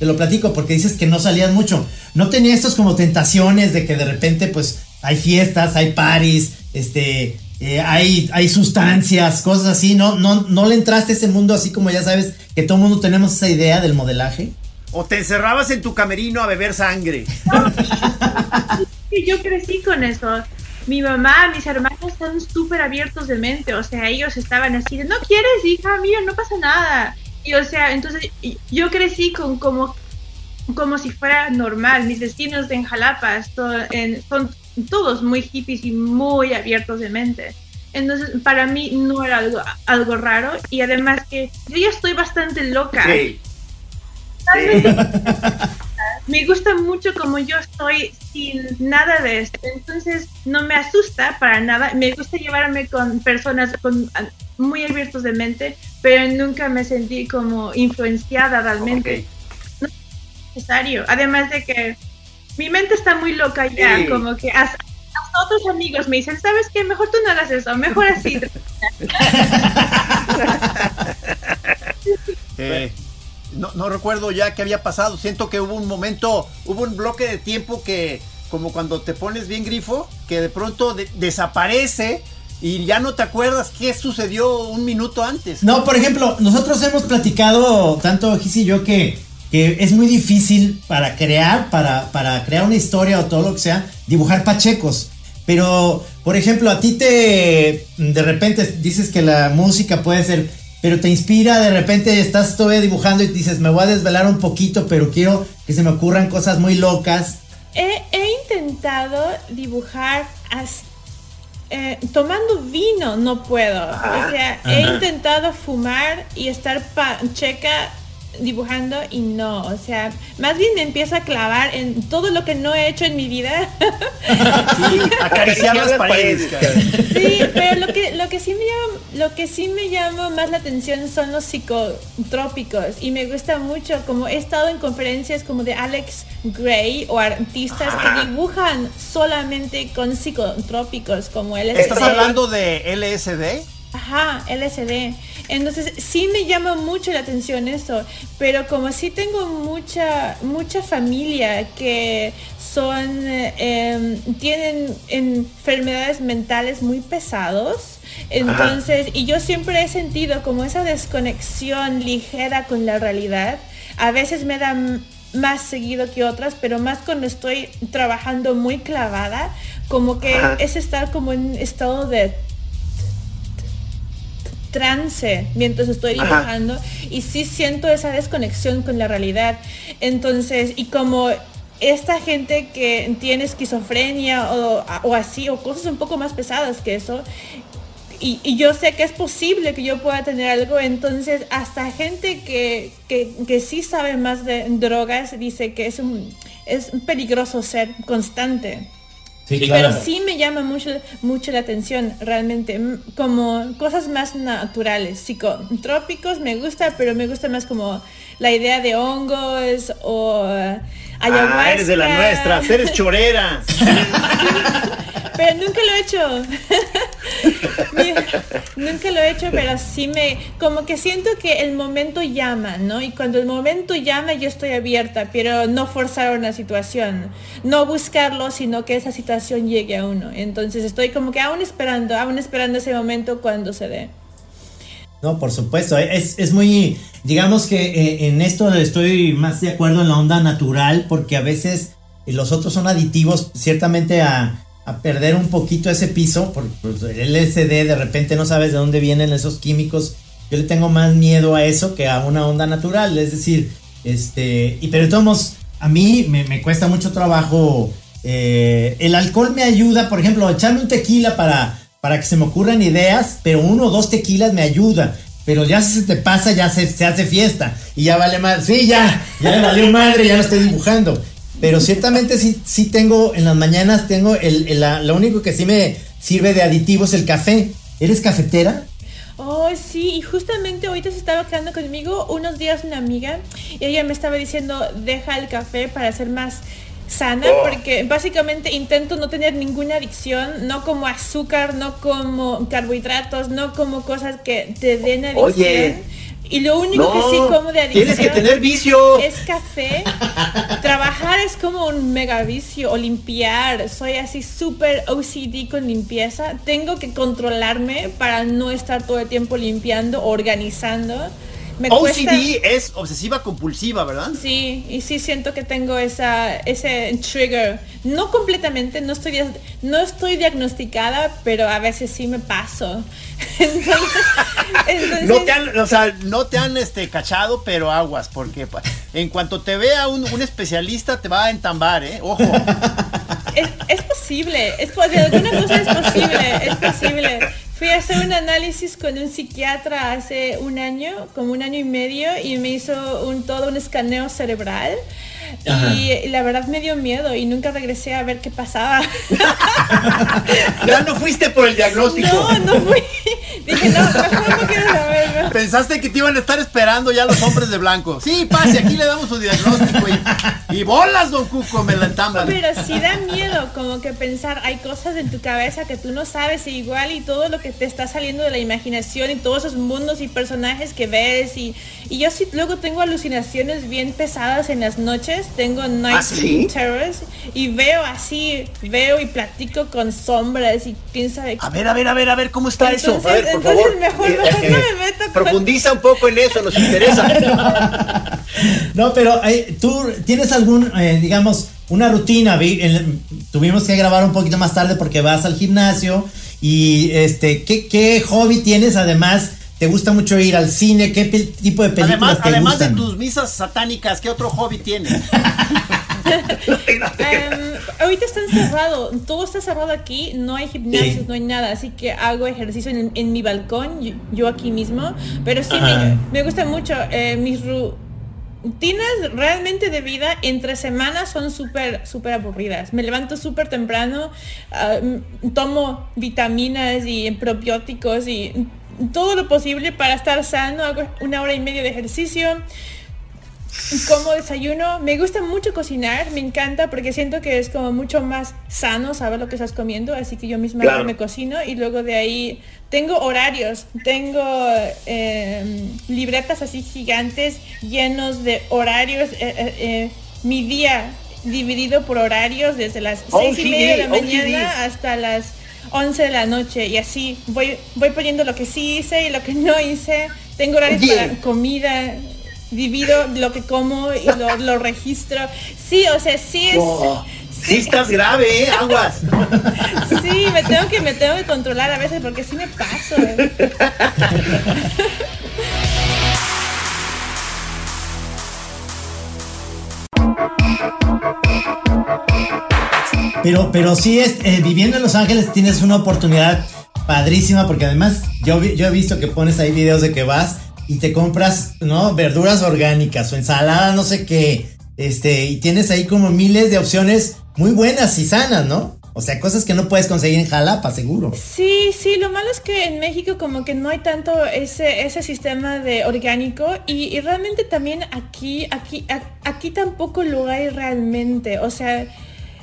Speaker 2: te lo platico porque dices que no salías mucho. No tenía estos como tentaciones de que de repente, pues, hay fiestas, hay paris, este, eh, hay, hay sustancias, cosas así. No, no, no le entraste a ese mundo así como ya sabes que todo mundo tenemos esa idea del modelaje.
Speaker 3: o te encerrabas en tu camerino a beber sangre.
Speaker 4: Yo crecí con eso. Mi mamá, mis hermanos están súper abiertos de mente, o sea, ellos estaban así de, no quieres, hija, mira, no pasa nada. Y o sea, entonces yo crecí con como, como si fuera normal. Mis vecinos en Jalapa en- son todos muy hippies y muy abiertos de mente. Entonces, para mí no era algo, algo raro y además que yo ya estoy bastante loca.
Speaker 3: Sí.
Speaker 4: me gusta mucho como yo estoy sin nada de esto. Entonces no me asusta para nada. Me gusta llevarme con personas con, muy abiertos de mente, pero nunca me sentí como influenciada realmente. No es necesario. Además de que mi mente está muy loca ya,
Speaker 3: Sí.
Speaker 4: como que hasta, hasta otros amigos me dicen, ¿sabes qué? Mejor tú no hagas eso, mejor así.
Speaker 3: Eh, no, no recuerdo ya qué había pasado. Siento que hubo un momento, hubo un bloque de tiempo que, como cuando te pones bien grifo, que de pronto de- desaparece y ya no te acuerdas qué sucedió un minuto antes.
Speaker 2: No, por ejemplo, nosotros hemos platicado, tanto Gis y yo, que, que es muy difícil para crear, para, para crear una historia o todo lo que sea, dibujar pachecos. Pero, por ejemplo, a ti te, de repente dices que la música puede ser, pero te inspira, de repente estás todavía dibujando y dices, me voy a desvelar un poquito, pero quiero que se me ocurran cosas muy locas.
Speaker 7: He, he intentado dibujar as-
Speaker 4: eh, tomando vino no puedo. O sea, he intentado fumar y estar checa dibujando y no, o sea, más bien me empiezo a clavar en todo lo que no he hecho en mi vida.
Speaker 3: Sí, acariciar las paredes.
Speaker 4: Sí, pero lo que, lo que sí me llama, lo que sí me llama más la atención son los psicotrópicos y me gusta mucho, como he estado en conferencias como de Alex Gray o artistas que dibujan solamente con psicotrópicos como él.
Speaker 3: ¿Estás hablando de LSD?
Speaker 4: Ajá, LSD. Entonces sí me llama mucho la atención eso, pero como sí tengo mucha, mucha familia que son, em, tienen enfermedades mentales muy pesados, entonces, y yo siempre he sentido como esa desconexión ligera con la realidad, a veces me da más seguido que otras, pero más cuando estoy trabajando muy clavada, como que es estar como en estado de trance mientras estoy dibujando y sí siento esa desconexión con la realidad. Entonces, y como esta gente que tiene esquizofrenia o, así, o cosas un poco más pesadas que eso, y, yo sé que es posible que yo pueda tener algo, entonces hasta gente que, que, sí sabe más de drogas dice que es, un, es peligroso ser constante. Pero sí me llama mucho, mucho la atención realmente, como cosas más naturales, psicotrópicos me gusta, pero me gusta más como la idea de hongos o ayahuasca.
Speaker 3: Ah, eres de las nuestras, eres chorera.
Speaker 4: pero nunca lo he hecho. nunca lo he hecho, pero sí me, como que siento que el momento llama, ¿no? Y cuando el momento llama yo estoy abierta, pero no forzar una situación, no buscarlo, sino que esa situación llegue a uno. Entonces estoy como que aún esperando, aún esperando ese momento cuando se dé.
Speaker 2: No, por supuesto, es, es muy, digamos que eh, en esto estoy más de acuerdo en la onda natural, porque a veces los otros son aditivos ciertamente a, perder un poquito ese piso, porque el LSD de repente no sabes de dónde vienen esos químicos. Yo le tengo más miedo a eso que a una onda natural, es decir, este, y pero todos, a mí me, cuesta mucho trabajo. Eh, el alcohol me ayuda, por ejemplo, echarme un tequila para, para que se me ocurran ideas, pero uno o dos tequilas me ayuda. Pero ya si se te pasa, ya se, se hace fiesta. Y ya vale más. Sí, ya, ya me valió madre, ya no estoy dibujando. Pero ciertamente sí, sí tengo, en las mañanas tengo el, lo único que sí me sirve de aditivo es el café. ¿Eres cafetera?
Speaker 4: Oh, sí, y justamente ahorita se estaba quedando conmigo unos días una amiga y ella me estaba diciendo, deja el café para ser más sana, oh. porque básicamente intento no tener ninguna adicción, no como azúcar, no como carbohidratos, no como cosas que te den adicción. Y lo único que sí como de adicción.
Speaker 3: Tienes que tener vicio.
Speaker 4: Es café. Trabajar es como un mega vicio o limpiar. Soy así súper OCD con limpieza. Tengo que controlarme para no estar todo el tiempo limpiando, organizando.
Speaker 3: OCD es obsesiva compulsiva, ¿verdad?
Speaker 4: Sí, y sí siento que tengo esa, ese trigger. No completamente, no estoy, no estoy diagnosticada, pero a veces sí me paso.
Speaker 3: no te han, o sea, no te han este, cachado, pero aguas, porque en cuanto te vea un, especialista te va a entambar, ¿eh? Ojo.
Speaker 4: Es, posible, es, de alguna cosa es posible, es posible. Fui a hacer un análisis con un psiquiatra hace un año, como un año y medio, y me hizo un todo un escaneo cerebral. Y la verdad me dio miedo y nunca regresé a ver qué pasaba.
Speaker 3: ya no fuiste por el diagnóstico.
Speaker 4: No, no fui. Dije, no, mejor no quiero saber.
Speaker 3: Pensaste que te iban a estar esperando ya los hombres de blanco. Sí, pase, aquí le damos su diagnóstico. Y, bolas, don Cuco, me la entamban.
Speaker 4: Pero sí da miedo, como que pensar, hay cosas en tu cabeza que tú no sabes, y igual y todo lo que te está saliendo de la imaginación y todos esos mundos y personajes que ves. Y, y yo sí luego tengo alucinaciones bien pesadas en las noches tengo night ¿Ah, terrors y veo así, veo y platico con sombras y quién sabe.
Speaker 3: A ver, a ver, a ver, a ver cómo está eso. A ver,
Speaker 4: por favor. Mejor, mejor no me meto
Speaker 3: Profundiza un poco en eso, nos interesa.
Speaker 2: no, pero eh, tú tienes algún, eh, digamos, una rutina. tuvimos que grabar un poquito más tarde porque vas al gimnasio y este, ¿qué, qué hobby tienes además? ¿Te gusta mucho ir al cine? ¿Qué tipo de películas
Speaker 3: además,
Speaker 2: te
Speaker 3: además de tus misas satánicas, ¿qué otro hobby tienes?
Speaker 4: Em, ahorita está encerrado, todo está cerrado aquí, no hay gimnasios,
Speaker 2: Sí.
Speaker 4: no hay nada, así que hago ejercicio en, en mi balcón, yo, yo aquí mismo, pero sí me, me gusta mucho eh, mis rutinas realmente de vida entre semanas son súper, súper aburridas. Me levanto súper temprano, ah, m- tomo vitaminas y probióticos y todo lo posible para estar sano, hago una hora y media de ejercicio. Como desayuno, me gusta mucho cocinar, me encanta porque siento que es como mucho más sano saber lo que estás comiendo, así que yo misma
Speaker 7: Claro.
Speaker 4: me cocino y luego de ahí tengo horarios, tengo eh, libretas así gigantes llenos de horarios, eh, eh, eh, mi día dividido por horarios desde las
Speaker 7: Oh,
Speaker 4: seis y media de la
Speaker 7: oh,
Speaker 4: mañana hasta las 11 de la noche y así voy, voy poniendo lo que sí hice y lo que no hice. Tengo horarios para comida, divido lo que como y lo, lo registro. Sí, o sea, sí es...
Speaker 7: No, sí estás grave, ¿eh? Aguas.
Speaker 4: Sí, me tengo que me tengo que controlar a veces porque sí me paso. eh.
Speaker 2: Pero, pero sí, es, eh, viviendo en Los Ángeles tienes una oportunidad padrísima porque además yo, vi- yo he visto que pones ahí videos de que vas y te compras, ¿no? Verduras orgánicas o ensalada, no sé qué. Este, y tienes ahí como miles de opciones muy buenas y sanas, ¿no? O sea, cosas que no puedes conseguir en Jalapa, seguro.
Speaker 4: Sí, sí, lo malo es que en México como que no hay tanto ese, ese sistema de orgánico y, y realmente también aquí, aquí, aquí tampoco lo hay realmente. O sea,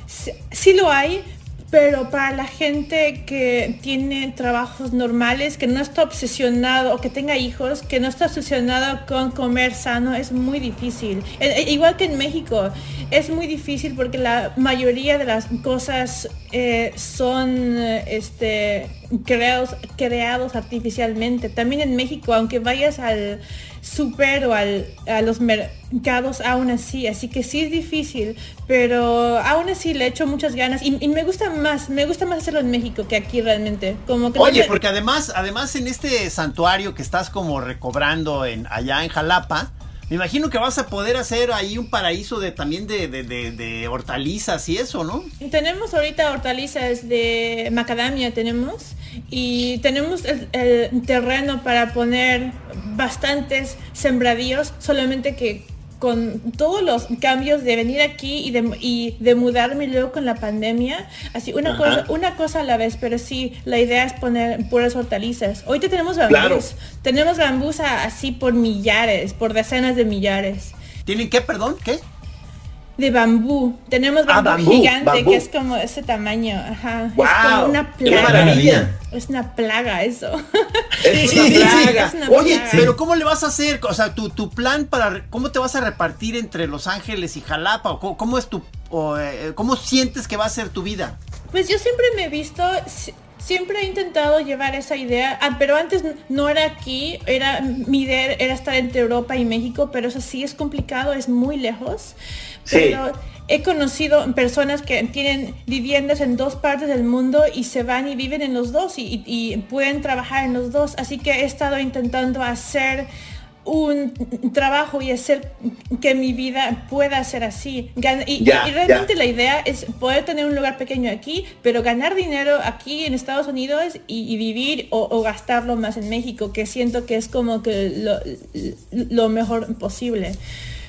Speaker 4: sí, sí lo hay, pero para la gente que tiene trabajos normales, que no está obsesionado o que tenga hijos, que no está obsesionado con comer sano, es muy difícil. E- e- igual que en México, es muy difícil porque la mayoría de las cosas eh, son este, creados, creados artificialmente. También en México, aunque vayas al súper o al, a los mercados aún así, así que sí es difícil, pero aún así le echo muchas ganas y, y me gusta más, me gusta más hacerlo en México que aquí realmente. Como que no
Speaker 3: Oye, porque además, además en este santuario que estás como recobrando en, allá en Jalapa, me imagino que vas a poder hacer ahí un paraíso de también de, de, de- hortalizas y eso, ¿no?
Speaker 4: Tenemos ahorita hortalizas de macadamia, tenemos, y tenemos el terreno para poner bastantes sembradíos, solamente que con todos los cambios de venir aquí y de, y de mudarme luego con la pandemia, así una
Speaker 7: Ajá.
Speaker 4: cosa, una cosa a la vez, pero sí, la idea es poner puras hortalizas. Ahorita tenemos bambús,
Speaker 7: Claro.
Speaker 4: tenemos bambús así por millares, por decenas de millares.
Speaker 3: ¿Tienen qué, perdón? ¿Qué?
Speaker 4: De bambú. Tenemos
Speaker 7: Ah,
Speaker 4: bambú, gigante
Speaker 7: bambú.
Speaker 4: que es como ese tamaño. Ajá. es como una
Speaker 7: qué
Speaker 4: plaga.
Speaker 7: maravilla.
Speaker 4: Es una plaga eso.
Speaker 7: Es
Speaker 2: Sí, sí,
Speaker 7: plaga.
Speaker 4: es una
Speaker 3: Oye,
Speaker 4: plaga.
Speaker 3: pero ¿cómo le vas a hacer? O sea, tu, tu plan para... ¿Cómo te vas a repartir entre Los Ángeles y Jalapa? ¿O cómo, cómo es tu... o, eh, ¿Cómo sientes que va a ser tu vida?
Speaker 4: Pues yo siempre me he visto, si- siempre he intentado llevar esa idea, ah, pero antes no era aquí, era mi idea era estar entre Europa y México, pero eso sí es complicado, es muy lejos.
Speaker 7: Sí.
Speaker 4: Pero he conocido personas que tienen viviendas en dos partes del mundo y se van y viven en los dos y, y- y pueden trabajar en los dos, así que he estado intentando hacer un trabajo y hacer que mi vida pueda ser así. Gan- Y, realmente la idea es poder tener un lugar pequeño aquí, pero ganar dinero aquí en Estados Unidos y, y vivir o, o gastarlo más en México, que siento que es como que lo, lo mejor posible.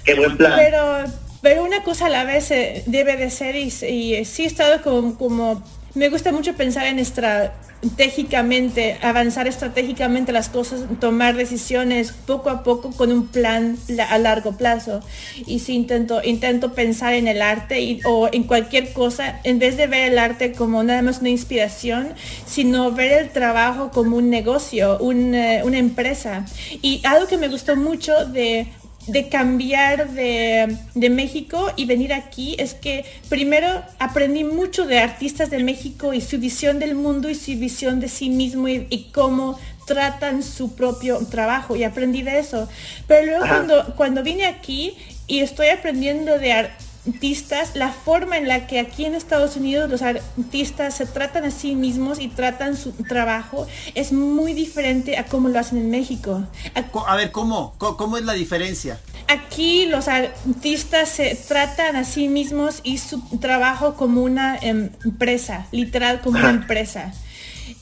Speaker 7: Qué buen plan.
Speaker 4: Pero, pero una cosa a la vez eh, debe de ser y, y sí he estado como, como, me gusta mucho pensar en estratégicamente, avanzar estratégicamente las cosas, tomar decisiones poco a poco con un plan la- a largo plazo. Y sí intento, intento pensar en el arte o en cualquier cosa, en vez de ver el arte como nada más una inspiración, sino ver el trabajo como un negocio, un, eh, una empresa. Y algo que me gustó mucho de de cambiar de, de México y venir aquí es que primero aprendí mucho de artistas de México y su visión del mundo y su visión de sí mismo y, y cómo tratan su propio trabajo y aprendí de eso. Pero luego
Speaker 7: Ajá.
Speaker 4: cuando, cuando vine aquí y estoy aprendiendo de ar- artistas, la forma en la que aquí en Estados Unidos los artistas se tratan a sí mismos y tratan su trabajo es muy diferente a cómo lo hacen en México.
Speaker 3: A ver, ¿cómo? ¿Cómo es la diferencia?
Speaker 4: Aquí los artistas se tratan a sí mismos y su trabajo como una empresa, literal como una empresa.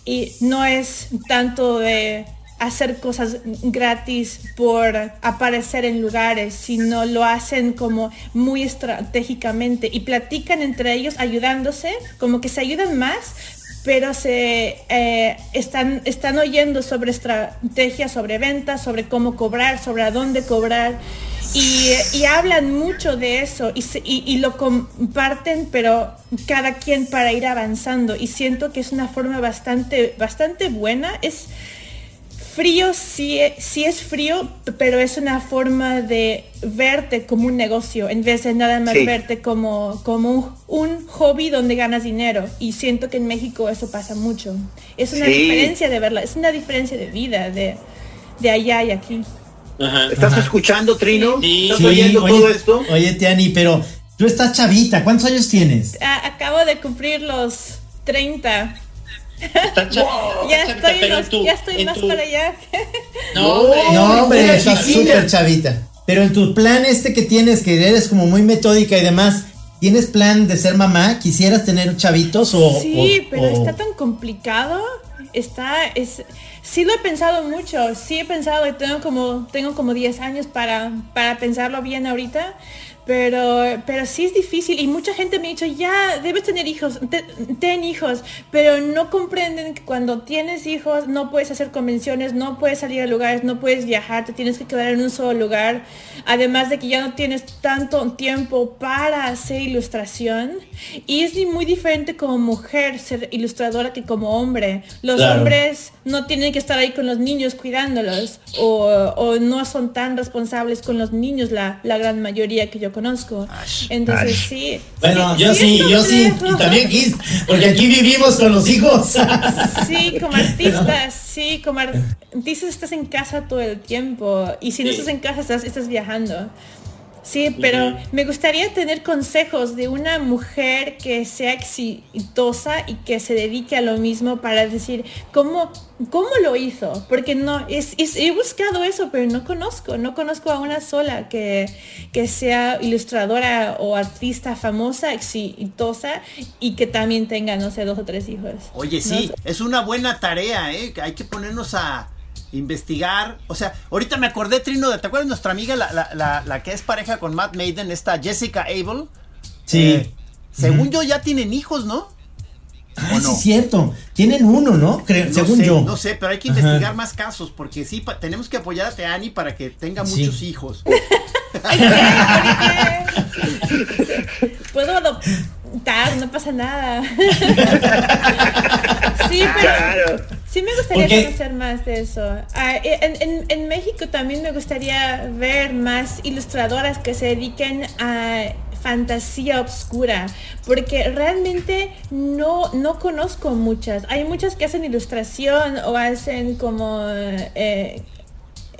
Speaker 4: Y no es tanto de hacer cosas gratis por aparecer en lugares, sino lo hacen como muy estratégicamente y platican entre ellos ayudándose, como que se ayudan más, pero se eh, están, están oyendo sobre estrategias, sobre ventas, sobre cómo cobrar, sobre a dónde cobrar. Y, hablan mucho de eso y, y, lo comparten, pero cada quien para ir avanzando. Y siento que es una forma bastante, bastante buena. Es, frío sí, sí es frío, pero es una forma de verte como un negocio en vez de nada más verte como, como un, hobby donde ganas dinero. Y siento que en México eso pasa mucho. Es una diferencia de verla, es una diferencia de vida de, de allá y aquí.
Speaker 8: ¿Estás escuchando, Trino?
Speaker 2: Sí. ¿Estás oyendo todo esto? Oye, Tiani, pero tú estás chavita, ¿cuántos años tienes?
Speaker 4: acabo de cumplir los 30 ya, estoy ya estoy más para allá.
Speaker 2: no, no, hombre, estás súper chavita. Pero en tu plan este que tienes, que eres como muy metódica y demás, ¿tienes plan de ser mamá? ¿Quisieras tener chavitos o...?
Speaker 4: Sí, pero está tan complicado. Está, es, sí lo he pensado mucho, sí he pensado y tengo como, tengo como 10 años para, para pensarlo bien ahorita pero, pero sí es difícil y mucha gente me ha dicho, ya, debes tener hijos, ten hijos, pero no comprenden que cuando tienes hijos no puedes hacer convenciones, no puedes salir a lugares, no puedes viajar, te tienes que quedar en un solo lugar, además de que ya no tienes tanto tiempo para hacer ilustración. Y es muy diferente como mujer ser ilustradora que como hombre. Los hombres no tienen que estar ahí con los niños cuidándolos o, o no son tan responsables con los niños la, la gran mayoría que yo conozco. Entonces sí.
Speaker 2: Bueno, yo sí, yo sí. Y también aquí, porque aquí vivimos con los hijos.
Speaker 4: Sí, como artistas, sí, como artistas estás en casa todo el tiempo. Y si no estás en casa, estás, estás viajando. Sí, pero me gustaría tener consejos de una mujer que sea exitosa y que se dedique a lo mismo para decir cómo, cómo lo hizo. Porque no, es, he buscado eso, pero no conozco, no conozco a una sola que, que sea ilustradora o artista famosa, exitosa y que también tenga, no sé, dos o tres hijos.
Speaker 3: Oye, sí, es una buena tarea, ¿eh? Hay que ponernos a investigar. O sea, ahorita me acordé, Trino, de, ¿te acuerdas nuestra amiga, la, que es pareja con Matt Maiden, esta Jessica Abel?
Speaker 2: Sí. Eh,
Speaker 3: según yo ya tienen hijos, ¿no?
Speaker 2: Ah, sí, es cierto. Tienen uno, ¿no? Creo, según yo.
Speaker 3: No sé, pero hay que investigar más casos porque sí, tenemos que apoyar a Teani para que tenga muchos hijos.
Speaker 4: Puedo adoptar, no pasa nada. sí, pero sí me gustaría conocer más de eso. Ah, en, México también me gustaría ver más ilustradoras que se dediquen a fantasía oscura, porque realmente no, no conozco muchas. Hay muchas que hacen ilustración o hacen como... Eh,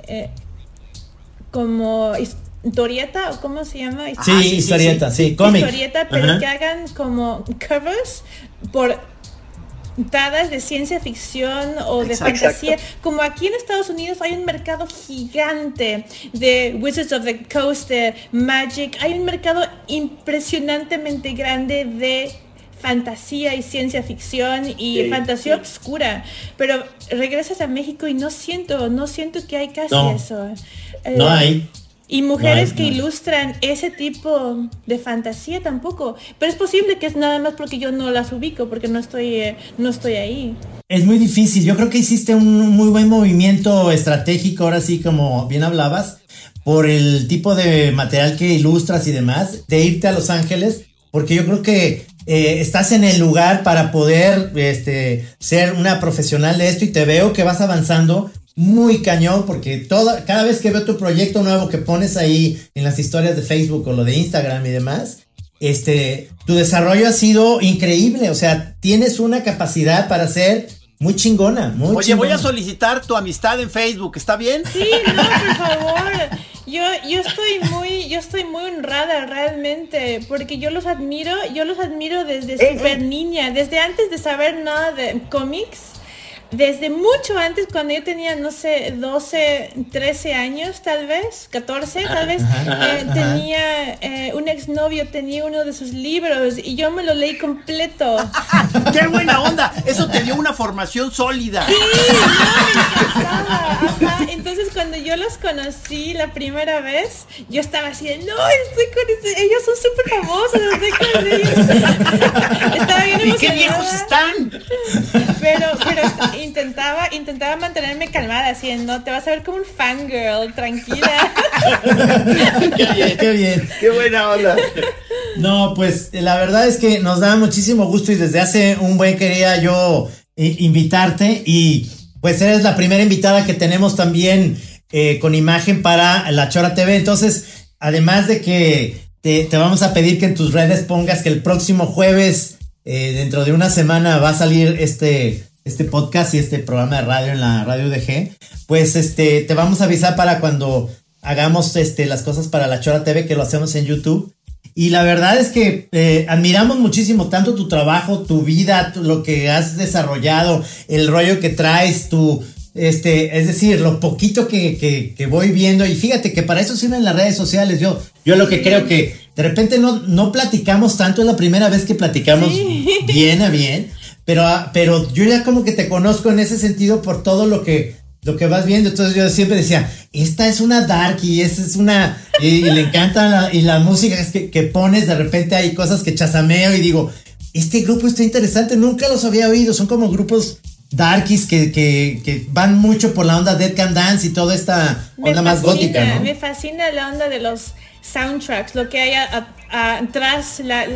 Speaker 4: eh, como historieta o cómo se llama
Speaker 2: sí, historieta sí, cómic
Speaker 4: historieta pero que hagan como covers por dadas de ciencia ficción o de fantasía. Como aquí en Estados Unidos hay un mercado gigante de Wizards of the Coast, de Magic, hay un mercado impresionantemente grande de fantasía y ciencia ficción y fantasía oscura. Pero regresas a México y no siento, no siento que hay casi eso.
Speaker 2: no eh, hay.
Speaker 4: Y mujeres que ilustran ese tipo de fantasía tampoco. Pero es posible que es nada más porque yo no las ubico, porque no estoy, eh, no estoy ahí.
Speaker 2: Es muy difícil. Yo creo que hiciste un muy buen movimiento estratégico, ahora sí, como bien hablabas, por el tipo de material que ilustras y demás, de irte a Los Ángeles, porque yo creo que eh, estás en el lugar para poder este, ser una profesional de esto y te veo que vas avanzando muy cañón porque toda, cada vez que veo tu proyecto nuevo que pones ahí en las historias de Facebook o lo de Instagram y demás, este, tu desarrollo ha sido increíble, o sea, tienes una capacidad para hacer muy chingona, muy
Speaker 3: Oye,
Speaker 2: chingona.
Speaker 3: voy a solicitar tu amistad en Facebook, ¿está bien?
Speaker 4: Sí, no, por favor. Yo, yo estoy muy, yo estoy muy honrada realmente, porque yo los admiro, yo los admiro desde
Speaker 8: Eh,
Speaker 4: súper niña, desde antes de saber nada de cómics. Desde mucho antes, cuando yo tenía, no sé, 12, 13 años tal vez, 14 tal vez, eh, tenía eh, un exnovio, tenía uno de sus libros y yo me lo leí completo.
Speaker 3: ¡Qué buena onda! Eso te dio una formación sólida.
Speaker 4: Sí, no, me. Ajá. Entonces cuando yo los conocí la primera vez, yo estaba así de, no, estoy con este- ellos son súper famosos, estoy con ellos. estaba bien
Speaker 3: ¿Y qué
Speaker 4: emocionada,
Speaker 3: viejos están?
Speaker 4: Pero, pero intentaba, intentaba mantenerme calmada, no, te vas a ver como un fangirl, tranquila.
Speaker 2: Qué bien.
Speaker 8: Qué buena onda.
Speaker 2: No, pues la verdad es que nos da muchísimo gusto y desde hace un buen quería yo eh, invitarte y pues eres la primera invitada que tenemos también eh, con imagen para la Chora TV. Entonces, además de que te, te vamos a pedir que en tus redes pongas que el próximo jueves, eh, dentro de una semana, va a salir este, este podcast y este programa de radio en la radio DG, pues este, te vamos a avisar para cuando hagamos este, las cosas para la Chora TV, que lo hacemos en YouTube. Y la verdad es que eh, admiramos muchísimo tanto tu trabajo, tu vida, tu- lo que has desarrollado, el rollo que traes, tu, este, es decir, lo poquito que, que- que voy viendo. Y fíjate que para eso sirven las redes sociales. Yo, yo lo que creo que de repente no, no platicamos tanto, es la primera vez que platicamos bien a bien. Pero, ah, pero yo ya como que te conozco en ese sentido por todo lo que, lo que vas viendo. Entonces yo siempre decía, esta es una dark y esa es una... Y, y le encanta la, y la música es que, que pones, de repente hay cosas que chazameo y digo, este grupo está interesante, nunca los había oído, son como grupos darkies que, que, que van mucho por la onda Dead Can Dance y toda esta
Speaker 4: Me
Speaker 2: onda más gótica, ¿no?
Speaker 4: Me fascina la onda de los soundtracks, lo que hay a- la,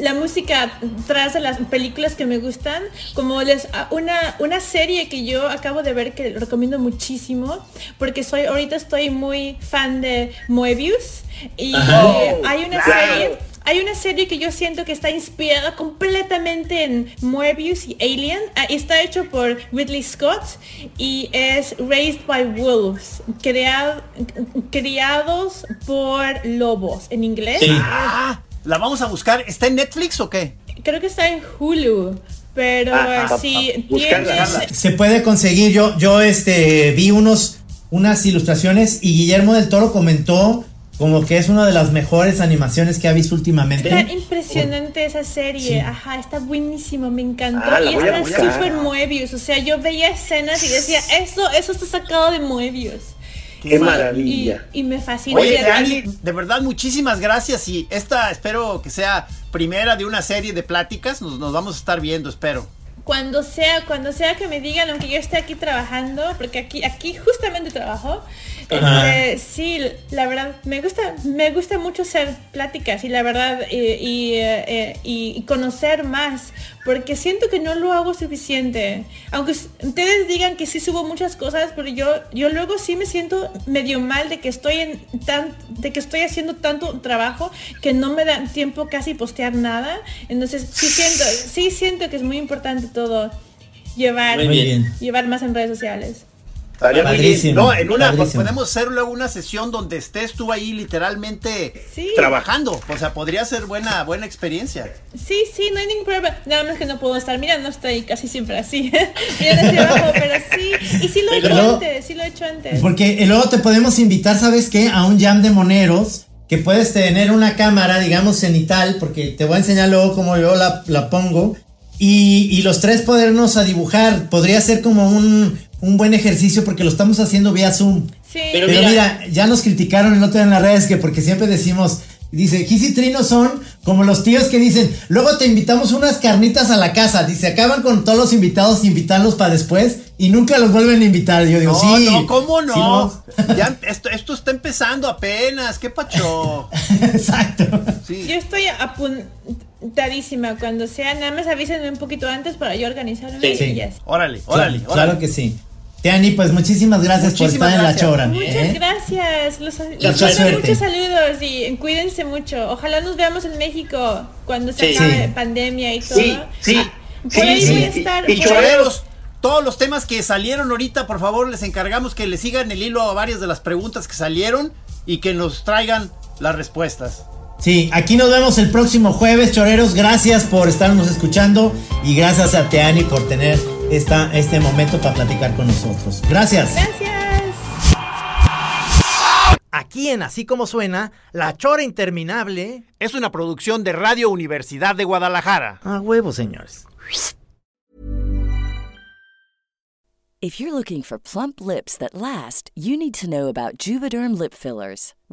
Speaker 4: la música atrás de las películas que me gustan, como les una, una serie que yo acabo de ver que recomiendo muchísimo, porque soy ahorita estoy muy fan de Moebius y eh, hay una
Speaker 8: Claro.
Speaker 4: serie hay una serie que yo siento que está inspirada completamente en Moebius y Alien. Ah, Está hecho por Ridley Scott y es Raised by Wolves, creado- criados por lobos en inglés.
Speaker 3: Ah, la vamos a buscar. ¿Está en Netflix o qué?
Speaker 4: Creo que está en Hulu, pero
Speaker 8: Ah,
Speaker 4: si
Speaker 8: ah, buscarla,
Speaker 4: tienes...
Speaker 2: Se puede conseguir, yo, yo este, vi unos, unas ilustraciones y Guillermo del Toro comentó como que es una de las mejores animaciones que ha visto últimamente.
Speaker 4: Está impresionante esa serie,
Speaker 2: Sí.
Speaker 4: ajá, está buenísimo, me encantó.
Speaker 8: Ah,
Speaker 4: y está súper Moebius, o sea, yo veía escenas y decía, eso, eso está sacado de Moebius.
Speaker 8: Qué
Speaker 4: Y-
Speaker 8: maravilla.
Speaker 4: Y, y me fascina.
Speaker 3: Oye,
Speaker 4: Y-
Speaker 3: Dani, de verdad, muchísimas gracias. Y esta espero que sea primera de una serie de pláticas. Nos, nos vamos a estar viendo, espero.
Speaker 4: Cuando sea, cuando sea que me digan, aunque yo esté aquí trabajando, porque aquí, aquí justamente trabajo, este, sí, la verdad, me gusta, me gusta mucho hacer pláticas y la verdad, eh, y, eh, eh, y- y conocer más, porque siento que no lo hago suficiente. Aunque ustedes digan que sí subo muchas cosas, pero yo, yo luego sí me siento medio mal de que estoy en tan, de que estoy haciendo tanto trabajo que no me da tiempo casi postear nada. Entonces sí siento, sí siento que es muy importante todo llevar, llevar más en redes sociales.
Speaker 8: Estaría muy bien.
Speaker 2: Padrísimo.
Speaker 3: No, en una
Speaker 2: Padrísimo.
Speaker 3: podemos hacer luego una sesión donde estés tú ahí literalmente
Speaker 4: Sí.
Speaker 3: trabajando. O sea, podría ser buena, buena experiencia.
Speaker 4: Sí, sí, no hay ningún problema. Nada más que no puedo estar mirando, estoy casi siempre así. Abajo, pero sí. Y sí lo he hecho
Speaker 2: Pero-
Speaker 4: antes, sí lo he hecho antes.
Speaker 2: Porque eh, luego te podemos invitar, ¿sabes qué? A un jam de moneros que puedes tener una cámara, digamos, cenital, porque te voy a enseñar luego cómo yo la, la pongo. Y, y los tres podernos a dibujar. Podría ser como un, un buen ejercicio porque lo estamos haciendo vía Zoom.
Speaker 4: Sí.
Speaker 2: Pero,
Speaker 9: Pero
Speaker 2: mira,
Speaker 9: mira-
Speaker 2: ya nos criticaron el otro día en las redes que porque siempre decimos, dice, Gis y Trino son como los tíos que dicen, luego te invitamos unas carnitas a la casa, dice, acaban con todos los invitados, invitarlos para después y nunca los vuelven a invitar. Yo digo,
Speaker 3: No,
Speaker 2: sí.
Speaker 3: no, ¿cómo
Speaker 2: sí,
Speaker 3: no? ya, esto, esto está empezando apenas. ¿Qué pacho?
Speaker 2: Exacto.
Speaker 3: Sí.
Speaker 4: Yo estoy apuntadísima. Cuando sea, nada más avísenme un poquito antes para yo organizarme.
Speaker 9: Sí,
Speaker 2: sí.
Speaker 3: Órale, órale,
Speaker 2: Claro,
Speaker 3: órale.
Speaker 2: claro que sí. Teani, pues muchísimas gracias
Speaker 3: Muchísimas
Speaker 2: por estar
Speaker 3: gracias.
Speaker 2: en la chora.
Speaker 4: Muchas
Speaker 2: ¿eh?
Speaker 4: gracias. Los, los
Speaker 2: Mucha
Speaker 4: mando
Speaker 2: suerte.
Speaker 4: muchos saludos y cuídense mucho. Ojalá nos veamos en México cuando se
Speaker 9: Sí.
Speaker 4: acabe
Speaker 2: Sí.
Speaker 4: pandemia y todo.
Speaker 8: Sí, sí.
Speaker 4: Ah, Por
Speaker 8: sí,
Speaker 4: ahí
Speaker 8: sí.
Speaker 4: voy a estar.
Speaker 8: Y
Speaker 4: por ahí-
Speaker 3: Choreros, todos los temas que salieron ahorita, por favor, les encargamos que le sigan el hilo a varias de las preguntas que salieron y que nos traigan las respuestas.
Speaker 2: Sí, aquí nos vemos el próximo jueves, choreros. Gracias por estarnos escuchando y gracias a Teani por tener esta, este momento para platicar con nosotros. Gracias.
Speaker 8: Gracias.
Speaker 10: Aquí en Así como suena, La Chora Interminable
Speaker 3: Es una producción de Radio Universidad de Guadalajara.
Speaker 10: A huevo, señores.
Speaker 11: If you're looking for plump lips that last, you need to know about Juvederm lip fillers.